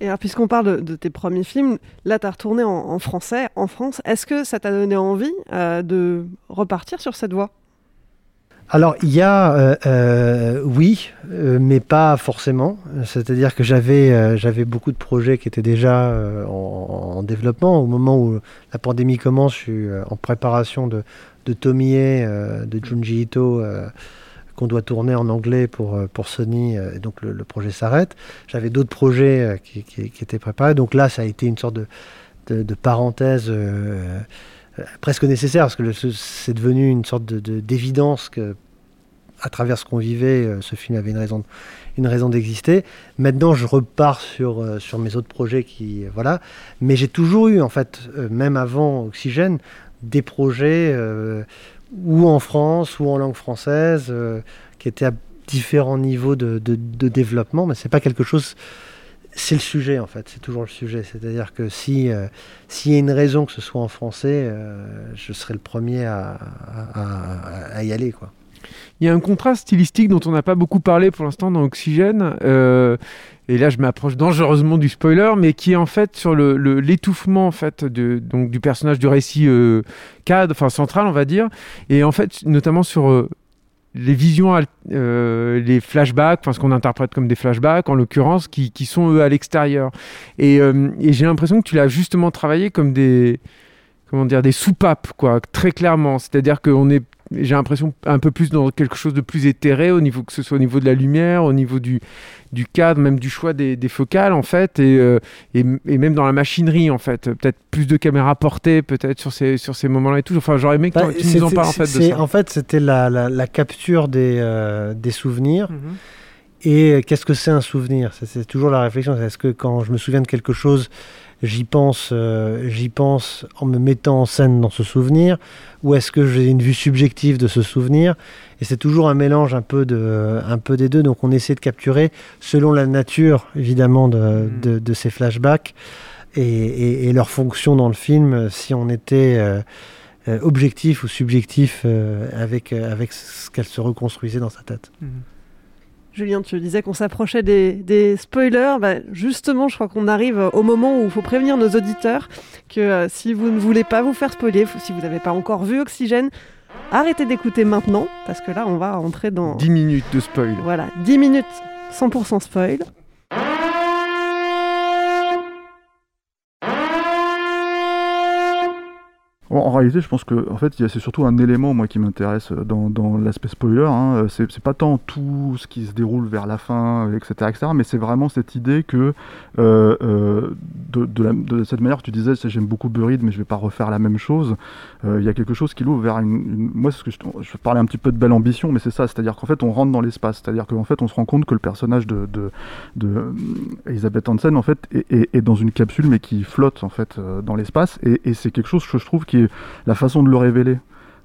Et alors, puisqu'on parle de, tes premiers films, là, tu as retourné en, français, en France. Est-ce que ça t'a donné envie euh, de repartir sur cette voie? Alors il y a, euh, euh, oui, mais pas forcément. C'est-à-dire que j'avais beaucoup de projets qui étaient déjà en, développement. Au moment où la pandémie commence, je suis en préparation de, de Tomie, de Junji Ito qu'on doit tourner en anglais pour, euh, Sony, euh, et donc le, projet s'arrête. J'avais d'autres projets euh, qui, étaient préparés, donc là ça a été une sorte de, parenthèse presque nécessaire, parce que c'est devenu une sorte d'évidence que à travers ce qu'on vivait, ce film avait une raison, d'exister. Maintenant, je repars sur, sur mes autres projets qui, voilà. Mais j'ai toujours eu, en fait, même avant Oxygène, des projets ou en France, ou en langue française, euh, qui étaient à différents niveaux de, développement, mais c'est pas quelque chose c'est le sujet en fait, c'est toujours le sujet. C'est-à-dire que si euh, s'il y a une raison que ce soit en français, euh, je serai le premier à- à y aller quoi. Il y a un contraste stylistique dont on n'a pas beaucoup parlé pour l'instant dans Oxygène. euh, et là, je m'approche dangereusement du spoiler, mais qui est en fait sur le- le- l'étouffement en fait de, donc du personnage du récit euh, cadre, enfin central, on va dire, et en fait notamment sur euh, les visions, euh, les flashbacks, enfin ce qu'on interprète comme des flashbacks en l'occurrence, qui, sont eux à l'extérieur. Et, et j'ai l'impression que tu l'as justement travaillé comme des comment dire des soupapes quoi, très clairement. C'est-à-dire qu'on est j'ai l'impression un peu plus dans quelque chose de plus éthéré au niveau que ce soit au niveau de la lumière, au niveau du, du cadre, même du choix des, des focales en fait, et, euh, et, et même dans la machinerie en fait, peut-être plus de caméras portées peut-être sur ces sur ces moments-là et tout. Enfin, j'aurais aimé que Bah, tu nous en parles en fait de ça. En fait, c'était la, la- la capture des, euh, des souvenirs. Mhm. Et qu'est-ce que c'est un souvenir? C'est- toujours la réflexion. Est-ce que quand je me souviens de quelque chose, j'y pense, euh, j'y pense en me mettant en scène dans ce souvenir, ou est-ce que j'ai une vue subjective de ce souvenir? Et c'est toujours un mélange un peu, de, un peu des deux. Donc on essaie de capturer selon la nature, évidemment, de, de- de ces flashbacks et, et- et leur fonction dans le film, si on était euh, euh, objectif ou subjectif euh, avec, avec ce qu'elle se reconstruisait dans sa tête. Julien, tu disais qu'on s'approchait des, des spoilers. Bah, justement, je crois qu'on arrive au moment où il faut prévenir nos auditeurs que euh, si vous ne voulez pas vous faire spoiler, si vous n'avez pas encore vu Oxygène, arrêtez d'écouter maintenant, parce que là, on va entrer dans 10 minutes de spoil. voilà, 10 minutes 100% spoil. En, réalité, je pense que en fait, c'est surtout un élément moi qui m'intéresse euh, dans, dans l'aspect spoiler. hein. Euh, C'est pas tant tout ce qui se déroule vers la fin, euh, etc., etc., mais c'est vraiment cette idée que de, cette manière, tu disais, j'aime beaucoup Buried, mais je vais pas refaire la même chose. Il y a quelque chose qui l'ouvre vers une, moi, ce que je, je parlais un petit peu de belle ambition, mais c'est ça, c'est-à-dire qu'en fait, on rentre dans l'espace, c'est-à-dire qu'en fait, on se rend compte que le personnage de, Elisabeth Hansen, en fait, est, dans une capsule, mais qui flotte en fait dans l'espace, et, et c'est quelque chose que je trouve qui est la façon de le révéler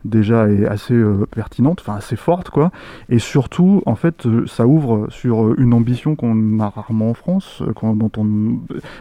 déjà est assez euh, pertinente, enfin assez forte quoi, et surtout en fait euh, ça ouvre sur euh, une ambition qu'on a rarement en France,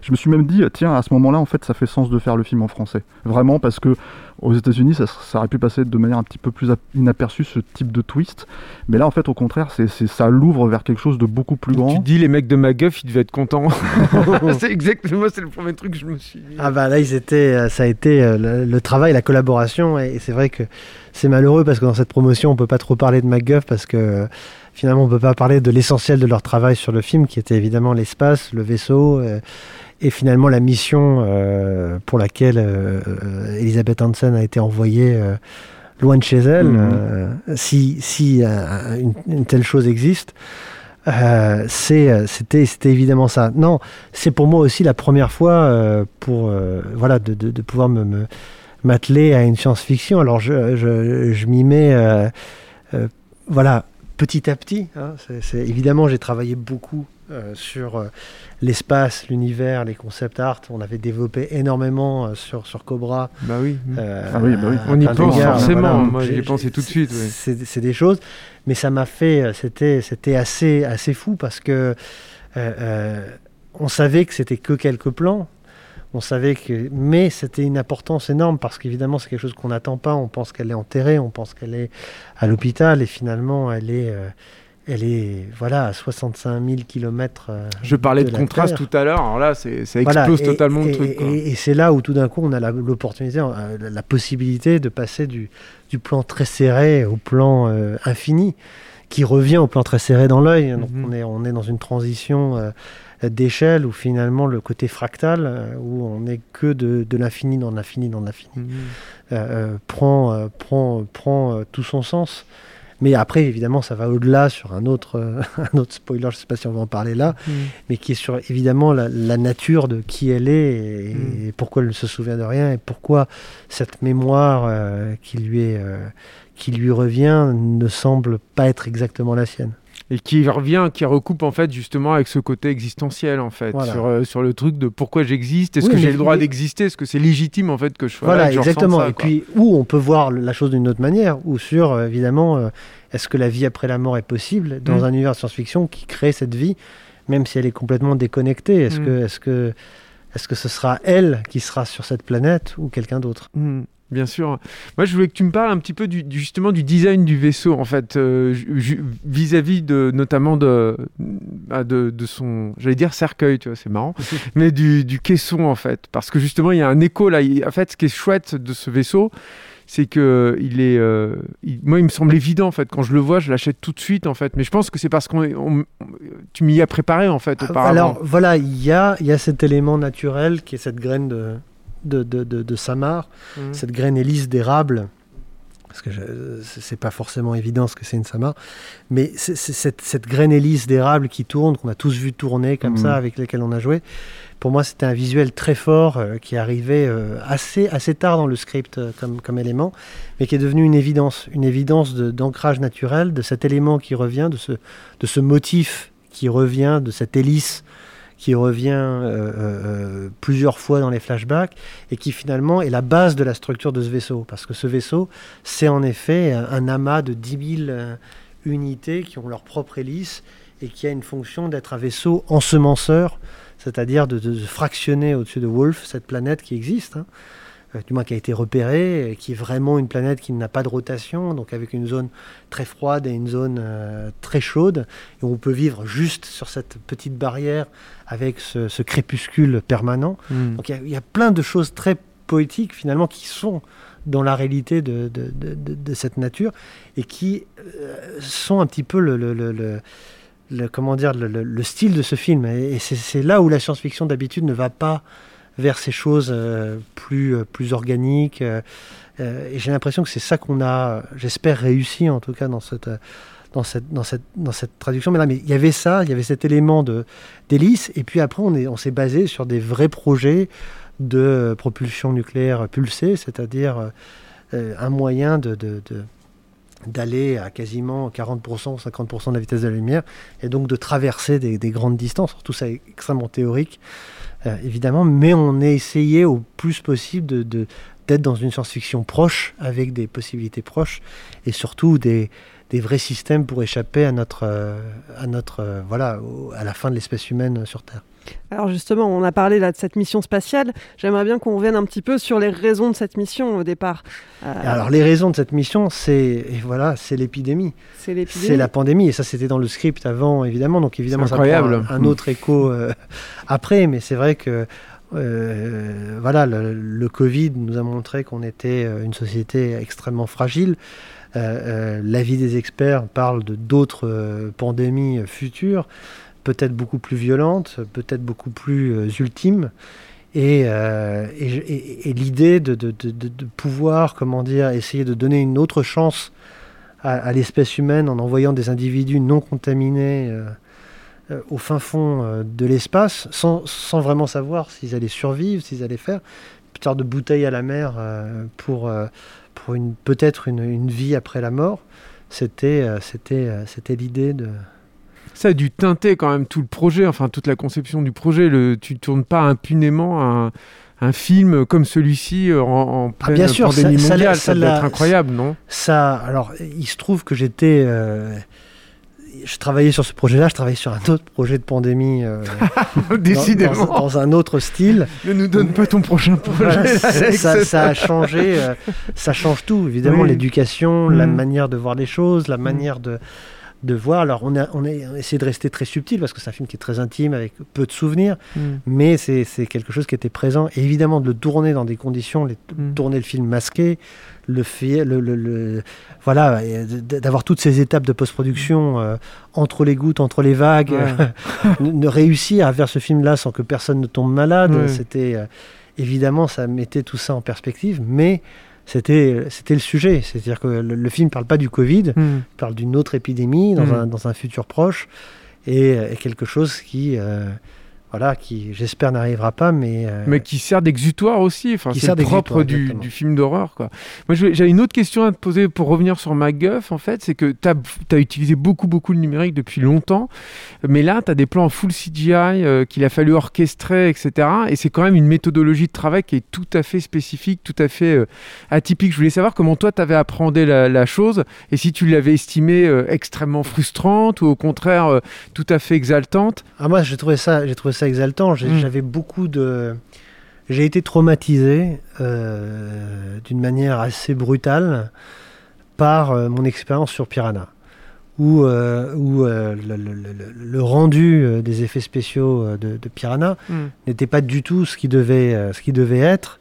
je me suis même dit tiens à ce moment-là en fait ça fait sens de faire le film en français, vraiment parce que aux États-Unis ça, ça aurait pu passer de manière un petit peu plus ap- inaperçue ce type de twist, mais là en fait au contraire c'est c'est- ça l'ouvre vers quelque chose de beaucoup plus grand. Tu dis les mecs de MacGuff, ils devaient être contents. c'est exactement, c'est le premier truc que je me suis dit. Ah bah là, ils étaient, euh, ça a été euh, le, le travail, la collaboration, et, c'est vrai que c'est malheureux parce que dans cette promotion, on peut pas trop parler de MacGuff parce que finalement, on peut pas parler de l'essentiel de leur travail sur le film, qui était évidemment l'espace, le vaisseau, euh, et finalement la mission euh, pour laquelle euh, euh, Elisabeth Hansen a été envoyée euh, loin de chez elle, Mhm. si, si une, une telle chose existe. C'était, évidemment ça. Non, c'est pour moi aussi la première fois pour voilà de, de, de pouvoir me, m'atteler à une science-fiction. Alors je, je, je m'y mets voilà petit à petit. hein. Évidemment j'ai travaillé beaucoup euh, sur euh, l'espace, l'univers, les concept art. On avait développé énormément euh, sur sur Cobra. Bah oui. Ah oui, bah oui. On y pense forcément, moi, J'ai- j'y ai pensé tout de suite, ouais. C'est, des choses, mais ça m'a fait, c'était, c'était assez, assez fou parce que on savait que c'était que quelques plans. On savait que, mais c'était une importance énorme parce qu'évidemment c'est quelque chose qu'on n'attend pas. On pense qu'elle est enterrée, on pense qu'elle est à l'hôpital et finalement elle est, elle est, voilà, à 65 000 kilomètres. euh, Je parlais de, contraste Terre. tout à l'heure, alors là, c'est, ça Voilà, explose et- totalement et, le truc. quoi. Et, et c'est là où tout d'un coup on a l'opportunité, euh, la, la possibilité de passer du, du plan très serré au plan euh, infini, qui revient au plan très serré dans l'œil. Donc Mhm. on, est, on est dans une transition euh, d'échelle où finalement le côté fractal, où on n'est que de, de l'infini dans l'infini dans l'infini, Mhm. euh, prend, euh, prend, prend tout son sens. Mais après, évidemment, ça va au-delà sur un autre, euh, un autre spoiler, je ne sais pas si on va en parler là, Mhm. mais qui est sur évidemment la, la nature de qui elle est et, Mm. et pourquoi elle ne se souvient de rien et pourquoi cette mémoire euh, qui, lui est, euh, qui lui revient ne semble pas être exactement la sienne. Et qui revient, qui recoupe en fait justement avec ce côté existentiel en fait, Voilà. sur, euh, sur le truc de pourquoi j'existe, est-ce Oui, que j'ai le droit mais- d'exister, est-ce que c'est légitime en fait que je sois là, Voilà, et que exactement. ça, et quoi. puis, où on peut voir la chose d'une autre manière, ou sur, euh, évidemment, euh, est-ce que la vie après la mort est possible dans Mm. un univers science-fiction qui crée cette vie même si elle est complètement déconnectée? Est-ce Mm. que, est-ce que, est-ce que ce sera elle qui sera sur cette planète ou quelqu'un d'autre? Hmm, Bien sûr. Moi, je voulais que tu me parles un petit peu du, justement du design du vaisseau, en fait, euh, vis-à-vis de notamment de, bah, de, de son, j'allais dire cercueil, tu vois, c'est marrant, mais du, du caisson, en fait, parce que justement, il y a un écho là. En fait, ce qui est chouette de ce vaisseau, c'est que il est, euh, il- moi, il me semble évident, en fait, quand je le vois, je l'achète tout de suite, en fait. Mais je pense que c'est parce qu'on, on- tu m'y as préparé, en fait, auparavant. Alors voilà, il y a, il y a cet élément naturel qui est cette graine de, de, de, de- de samar, Mhm. cette graine hélice d'érable. Parce que c'est pas forcément évident ce que c'est une samar, mais c'est c'est cette, cette graine hélice d'érable qui tourne, qu'on a tous vu tourner comme Mhm. ça, avec lesquels on a joué. Pour moi, c'était un visuel très fort euh, qui arrivait euh, assez, assez tard dans le script euh, comme, comme élément, mais qui est devenu une évidence, une évidence de- d'ancrage naturel, de cet élément qui revient, de ce, de ce motif qui revient, de cette hélice qui revient euh, euh, plusieurs fois dans les flashbacks et qui finalement est la base de la structure de ce vaisseau. Parce que ce vaisseau, c'est en effet un, amas de 10 000 euh, unités qui ont leur propre hélice et qui a une fonction d'être un vaisseau ensemenceur, c'est-à-dire de, de- fractionner au-dessus de Wolf cette planète qui existe. hein, euh, du moins qui a été repérée, qui est vraiment une planète qui n'a pas de rotation, donc avec une zone très froide et une zone euh, très chaude, et on peut vivre juste sur cette petite barrière avec ce, ce crépuscule permanent. Mm. Donc il y a- il y, a plein de choses très poétiques finalement qui sont dans la réalité de, de- de- de- de cette nature et qui euh, sont un petit peu le, le- le- le- le- comment dire le, le- le style de ce film et, c'est là où la science-fiction d'habitude ne va pas vers ces choses euh, plus, euh, plus organiques. euh, et j'ai l'impression que c'est ça qu'on a, j'espère, réussi en tout cas dans cette, dans cette, dans cette, dans cette traduction. Mais là, mais il y avait ça, il y avait cet élément de d'hélice. Et puis après, on on s'est basé sur des vrais projets de propulsion nucléaire pulsée, c'est-à-dire un moyen de, de- d'aller à quasiment 40% ou 50% de la vitesse de la lumière, et donc de traverser des, des grandes distances. Tout ça est extrêmement théorique, euh, évidemment, mais on a essayé au plus possible de, d'être dans une science-fiction proche, avec des possibilités proches, et surtout des, des vrais systèmes pour échapper à notre, euh, à notre, euh, voilà, à la fin de l'espèce humaine sur Terre. Alors justement, on a parlé là de cette mission spatiale. J'aimerais bien qu'on revienne un petit peu sur les raisons de cette mission au départ. Euh, Alors les raisons de cette mission, c'est et voilà, c'est l'épidémie. c'est l'épidémie. C'est la pandémie, et ça c'était dans le script avant, évidemment, donc évidemment C'est ça prend incroyable. un, un autre écho euh, après, mais c'est vrai que euh, voilà, le, le Covid nous a montré qu'on était une société extrêmement fragile. Euh, euh, L'avis des experts parle de d'autres euh, pandémies futures, peut-être beaucoup plus violentes, peut-être beaucoup plus euh, ultimes. Et, euh, l'idée de, pouvoir, comment dire, essayer de donner une autre chance à, l'espèce humaine en envoyant des individus non contaminés euh, au fin fond de l'espace, sans, vraiment savoir s'ils allaient survivre, s'ils allaient faire, une sorte de bouteille à la mer pour, une, peut-être une, vie après la mort. C'était l'idée de, Ça a dû teinter quand même tout le projet, enfin toute la conception du projet. Le, tu tournes pas impunément un, un film comme celui-ci euh, en, en pleine Ah, bien sûr, ça- pandémie ça mondiale. ça Ça, doit l'a- être incroyable, non? Ça, alors, il se trouve que j'étais. euh, je travaillais sur ce projet-là, je travaillais sur un autre projet de pandémie. euh, Décidément. Dans, dans un autre style. Ne nous donne pas ton prochain projet. Voilà, ça, ça- ça a changé, euh, ça change tout, évidemment, Oui. l'éducation, la Mm. manière de voir les choses, la manière de, de voir. Alors, on a, on a essayé de rester très subtil parce que c'est un film qui est très intime, avec peu de souvenirs, Mm. mais c'est quelque chose qui était présent. Et évidemment, de le tourner dans des conditions, les- Mm. tourner le film masqué, le fait, le, le- le- voilà, d'avoir toutes ces étapes de post-production euh, entre les gouttes, entre les vagues, Ouais. ne ne réussir à faire ce film-là sans que personne ne tombe malade, c'était euh, évidemment ça mettait tout ça en perspective, mais c'était c'était le sujet, c'est-à-dire que le, le film parle pas du Covid, Mm. il parle d'une autre épidémie dans, Mm. un, dans un futur proche et, et quelque chose qui euh, voilà, qui j'espère n'arrivera pas, mais euh, mais qui sert d'exutoire aussi. Enfin, Qui c'est propre du, du film d'horreur, quoi. Moi, j'avais une autre question à te poser pour revenir sur MacGuff. En fait, c'est que tu as, utilisé beaucoup, beaucoup le numérique depuis longtemps, mais là, tu as des plans en full CGI euh, qu'il a fallu orchestrer, etc. Et c'est quand même une méthodologie de travail qui est tout à fait spécifique, tout à fait euh, atypique. Je voulais savoir comment toi, tu avais appréhendé la, la chose et si tu l'avais estimée extrêmement frustrante ou au contraire tout à fait exaltante. Ah, moi, j'ai trouvé ça, j'ai trouvé ça exaltant. J'ai- Mm. J'avais beaucoup de. J'ai été traumatisé euh, d'une manière assez brutale par euh, mon expérience sur Piranha, où, euh, où le, le- le- le rendu des effets spéciaux de, de Piranha Mm. n'était pas du tout ce qui devait, ce qui devait être.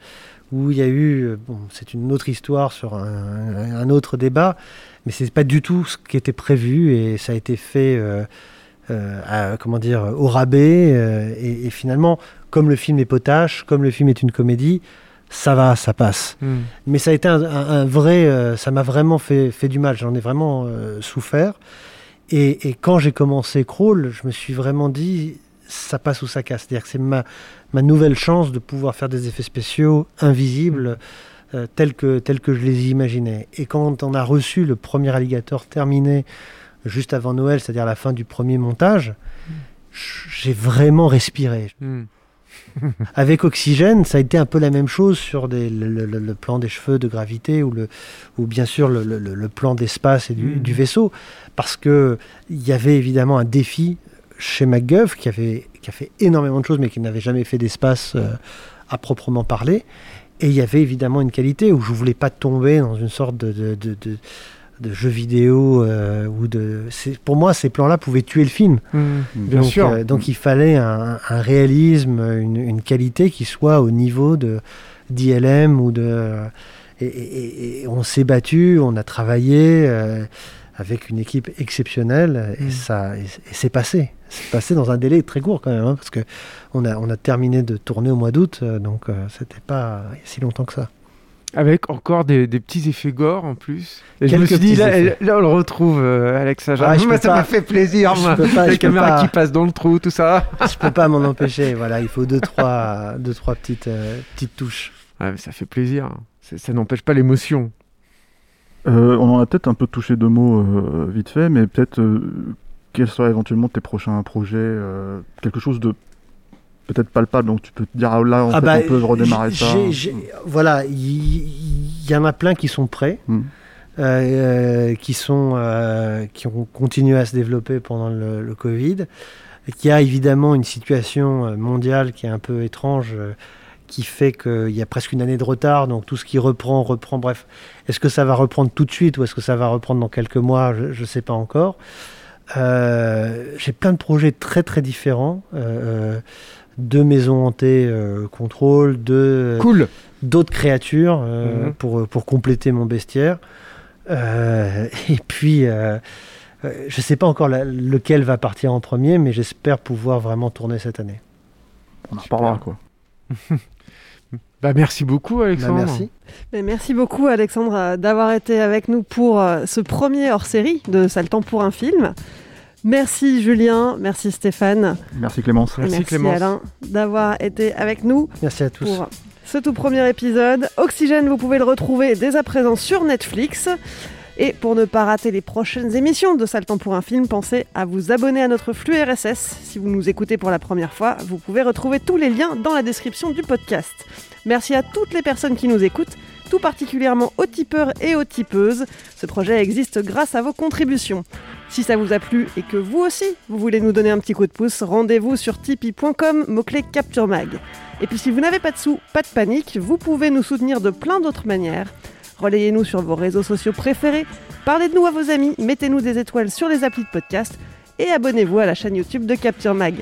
Où il y a eu, bon, c'est une autre histoire sur un, un- un autre débat, mais c'est pas du tout ce qui était prévu et ça a été fait. Euh, à- comment dire, au rabais. euh, et, et finalement, comme le film est potache, comme le film est une comédie, ça va, ça passe. Mm. Mais ça a été un, un- un vrai, euh, ça m'a vraiment fait, fait du mal. J'en ai vraiment euh, souffert. Et, et quand j'ai commencé Crawl, je me suis vraiment dit, ça passe ou ça casse. C'est-à-dire que c'est ma, ma nouvelle chance de pouvoir faire des effets spéciaux invisibles. euh, tels, que, tels que je les imaginais. Et quand on a reçu le premier alligator terminé juste avant Noël, c'est-à-dire la fin du premier montage, j'ai vraiment respiré. Mm. Avec Oxygène, ça a été un peu la même chose sur des- le, le- le- le plan des cheveux de gravité ou, le, ou bien sûr le, plan d'espace et du, Mhm. du vaisseau, parce que il y avait évidemment un défi chez MacGuff qui, avait, qui a fait énormément de choses, mais qui n'avait jamais fait d'espace euh, à proprement parler. Et il y avait évidemment une qualité où je voulais pas tomber dans une sorte de, de, de- de- de jeu vidéo euh, ou de. Pour moi, ces plans-là pouvaient tuer le film. Mm. Bien donc, sûr. euh, donc il fallait un, un réalisme, une, une qualité qui soit au niveau de d'ILM ou de. Et, et- et on s'est battu, on a travaillé euh, avec une équipe exceptionnelle et Mm. ça, et, c'est passé. C'est passé dans un délai très court quand même, hein, parce que on a, on a terminé de tourner au mois d'août, donc c'était pas si longtemps que ça. Avec encore des, des petits effets gore en plus. Et je me suis dit, là, on le retrouve, euh, Alex. Ah, Moi, ça m'a fait plaisir, moi. pas- La je peux caméra pas. qui passe dans le trou, tout ça. Je peux pas m'en empêcher. Voilà, il faut deux trois, deux trois petites, euh, petites touches. Ouais, mais ça fait plaisir. C'est- Ça n'empêche pas l'émotion. Euh, on en a peut-être un peu touché deux mots euh, vite fait, mais peut-être euh, quels seraient éventuellement tes prochains projets euh, Quelque chose de peut-être palpable, donc tu peux te dire ah, là, en Ah fait, bah, on peut redémarrer ça. Voilà, il y, en a plein qui sont prêts, Mm. euh, euh, qui, sont, euh, qui ont continué à se développer pendant le, le Covid. Y a évidemment une situation mondiale qui est un peu étrange, euh, qui fait qu'il y a presque une année de retard, donc tout ce qui reprend, reprend, bref. Est-ce que ça va reprendre tout de suite ou est-ce que ça va reprendre dans quelques mois? Je ne sais pas encore. Euh, J'ai plein de projets très très différents. euh, euh, deux maisons hantées euh, contrôle, deux Cool. d'autres créatures euh, Mhm. pour, pour compléter mon bestiaire. Euh, et puis, je ne sais pas encore la- lequel va partir en premier, mais j'espère pouvoir vraiment tourner cette année. On en reparlera quoi. Bah, merci beaucoup, Bah, Alexandre. merci. Mais merci beaucoup Alexandre d'avoir été avec nous pour euh, ce premier hors-série de Ça le temps pour un film. Merci Julien, merci Stéphane, Merci Clémence. Merci, merci Clémence. Alain d'avoir été avec nous Merci à tous. pour ce tout premier épisode. Oxygène, vous pouvez le retrouver dès à présent sur Netflix. Et pour ne pas rater les prochaines émissions de Ça le temps pour un film, pensez à vous abonner à notre flux RSS. Si vous nous écoutez pour la première fois, vous pouvez retrouver tous les liens dans la description du podcast. Merci à toutes les personnes qui nous écoutent, tout particulièrement aux tipeurs et aux tipeuses. Ce projet existe grâce à vos contributions. Si ça vous a plu et que vous aussi, vous voulez nous donner un petit coup de pouce, rendez-vous sur tipeee.com, mot-clé Capture Mag. Et puis si vous n'avez pas de sous, pas de panique, vous pouvez nous soutenir de plein d'autres manières. Relayez-nous sur vos réseaux sociaux préférés, parlez de nous à vos amis, mettez-nous des étoiles sur les applis de podcast et abonnez-vous à la chaîne YouTube de Capture Mag.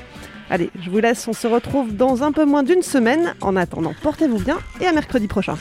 Allez, je vous laisse, on se retrouve dans un peu moins d'une semaine. En attendant, portez-vous bien et à mercredi prochain.